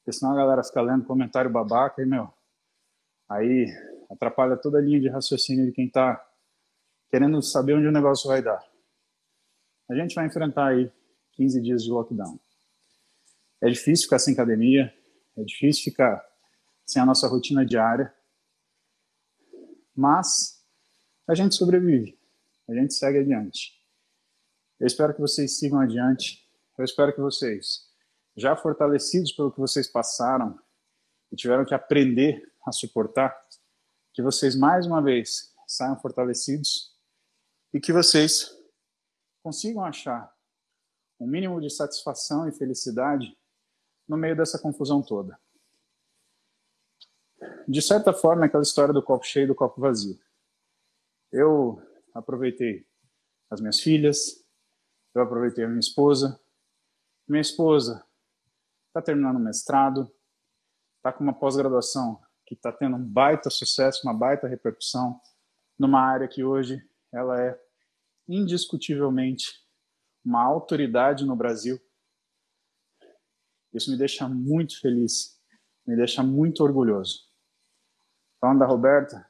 S1: Porque senão a galera fica lendo comentário babaca e, meu, aí atrapalha toda a linha de raciocínio de quem está querendo saber onde o negócio vai dar. A gente vai enfrentar aí 15 dias de lockdown. É difícil ficar sem academia, é difícil ficar sem a nossa rotina diária, mas a gente sobrevive, a gente segue adiante. Eu espero que vocês sigam adiante, eu espero que vocês, já fortalecidos pelo que vocês passaram e tiveram que aprender a suportar, que vocês mais uma vez saiam fortalecidos e que vocês consigam achar um mínimo de satisfação e felicidade no meio dessa confusão toda. De certa forma, é aquela história do copo cheio e do copo vazio. Eu aproveitei as minhas filhas, eu aproveitei a minha esposa. Minha esposa está terminando o mestrado, está com uma pós-graduação que está tendo um baita sucesso, uma baita repercussão, numa área que hoje ela é indiscutivelmente uma autoridade no Brasil. Isso me deixa muito feliz, me deixa muito orgulhoso. Falando da Roberta,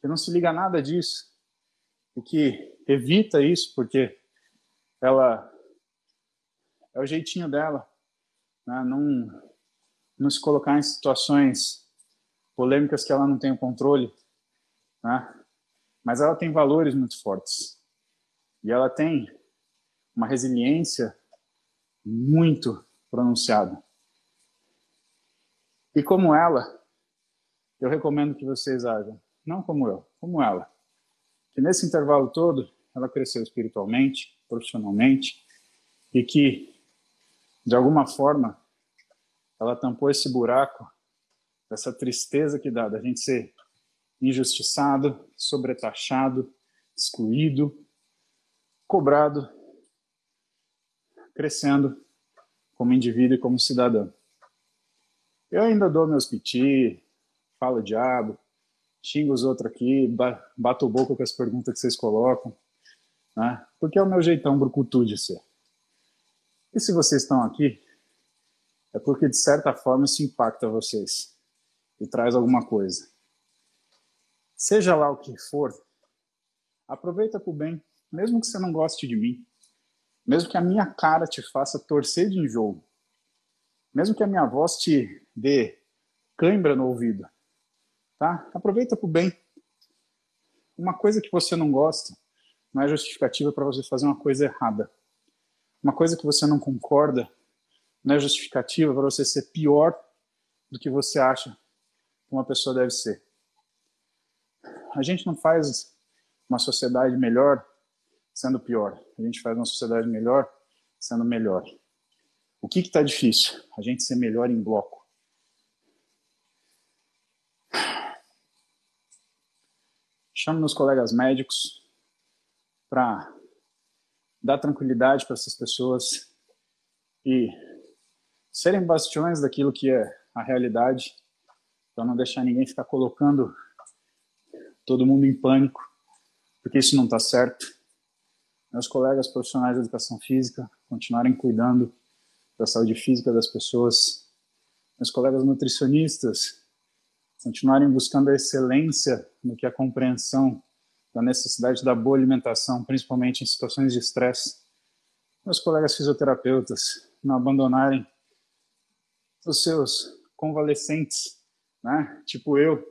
S1: que não se liga a nada disso e que evita isso porque ela é o jeitinho dela, né? não, não se colocar em situações polêmicas que ela não tem o controle, né? mas ela tem valores muito fortes e ela tem uma resiliência muito pronunciada. E como ela, eu recomendo que vocês ajam, não como eu, como ela, que nesse intervalo todo ela cresceu espiritualmente, profissionalmente e que de alguma forma ela tampou esse buraco, essa tristeza que dá da gente ser injustiçado, sobretaxado, excluído, cobrado crescendo como indivíduo e como cidadão. Eu ainda dou meus piti, falo diabo, xingo os outros aqui, bato o boca com as perguntas que vocês colocam, né? porque é o meu jeitão brucutu de ser. E se vocês estão aqui, é porque de certa forma isso impacta vocês e traz alguma coisa. Seja lá o que for, aproveita para o bem, mesmo que você não goste de mim, mesmo que a minha cara te faça torcer de enjoo, mesmo que a minha voz te dê cãibra no ouvido, tá? Aproveita para o bem. Uma coisa que você não gosta não é justificativa para você fazer uma coisa errada. Uma coisa que você não concorda não é justificativa para você ser pior do que você acha que uma pessoa deve ser. A gente não faz uma sociedade melhor sendo pior. A gente faz uma sociedade melhor sendo melhor. O que está difícil? A gente ser melhor em bloco. Chamo meus colegas médicos para dar tranquilidade para essas pessoas e serem bastiões daquilo que é a realidade, para não deixar ninguém ficar colocando todo mundo em pânico, porque isso não está certo. Meus colegas profissionais de educação física continuarem cuidando da saúde física das pessoas, meus colegas nutricionistas continuarem buscando a excelência no que é a compreensão da necessidade da boa alimentação, principalmente em situações de estresse. Meus colegas fisioterapeutas não abandonarem os seus convalescentes, né? Tipo eu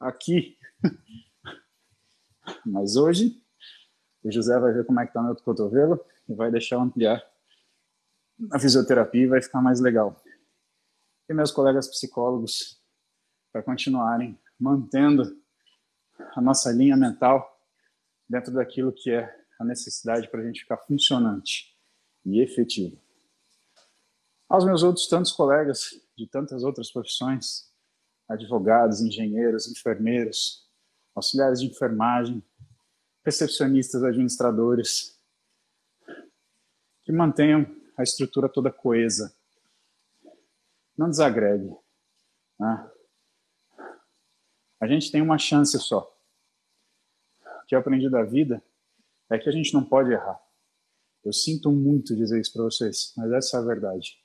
S1: aqui. Mas hoje o José vai ver como é que está outro cotovelo e vai deixar eu ampliar a fisioterapia e vai ficar mais legal. E meus colegas psicólogos para continuarem mantendo a nossa linha mental dentro daquilo que é a necessidade para a gente ficar funcionante e efetivo. Aos meus outros tantos colegas de tantas outras profissões, advogados, engenheiros, enfermeiros, auxiliares de enfermagem, recepcionistas, administradores, que mantenham a estrutura toda coesa. Não desagregue. Né? A gente tem uma chance só. Que eu aprendi da vida é que a gente não pode errar. Eu sinto muito dizer isso para vocês, mas essa é a verdade.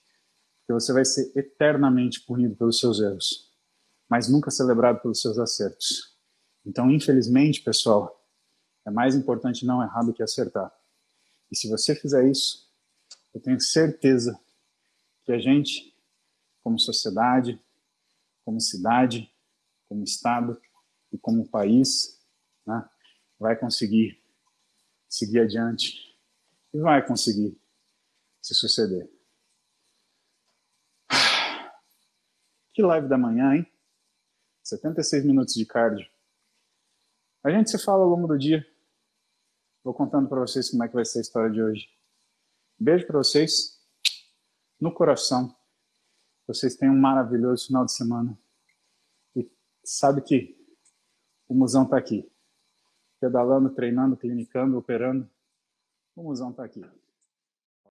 S1: Porque você vai ser eternamente punido pelos seus erros, mas nunca celebrado pelos seus acertos. Então, infelizmente, pessoal, é mais importante não errar do que acertar. E se você fizer isso, eu tenho certeza que a gente, como sociedade, como cidade, como Estado e como país, vai conseguir seguir adiante e vai conseguir se suceder. Que live da manhã, hein? 76 minutos de cardio. A gente se fala ao longo do dia. Vou contando para vocês como é que vai ser a história de hoje. Beijo para vocês no coração. Vocês tenham um maravilhoso final de semana. E sabe que o musão está aqui. Pedalando, treinando, clinicando, operando. O musão está aqui.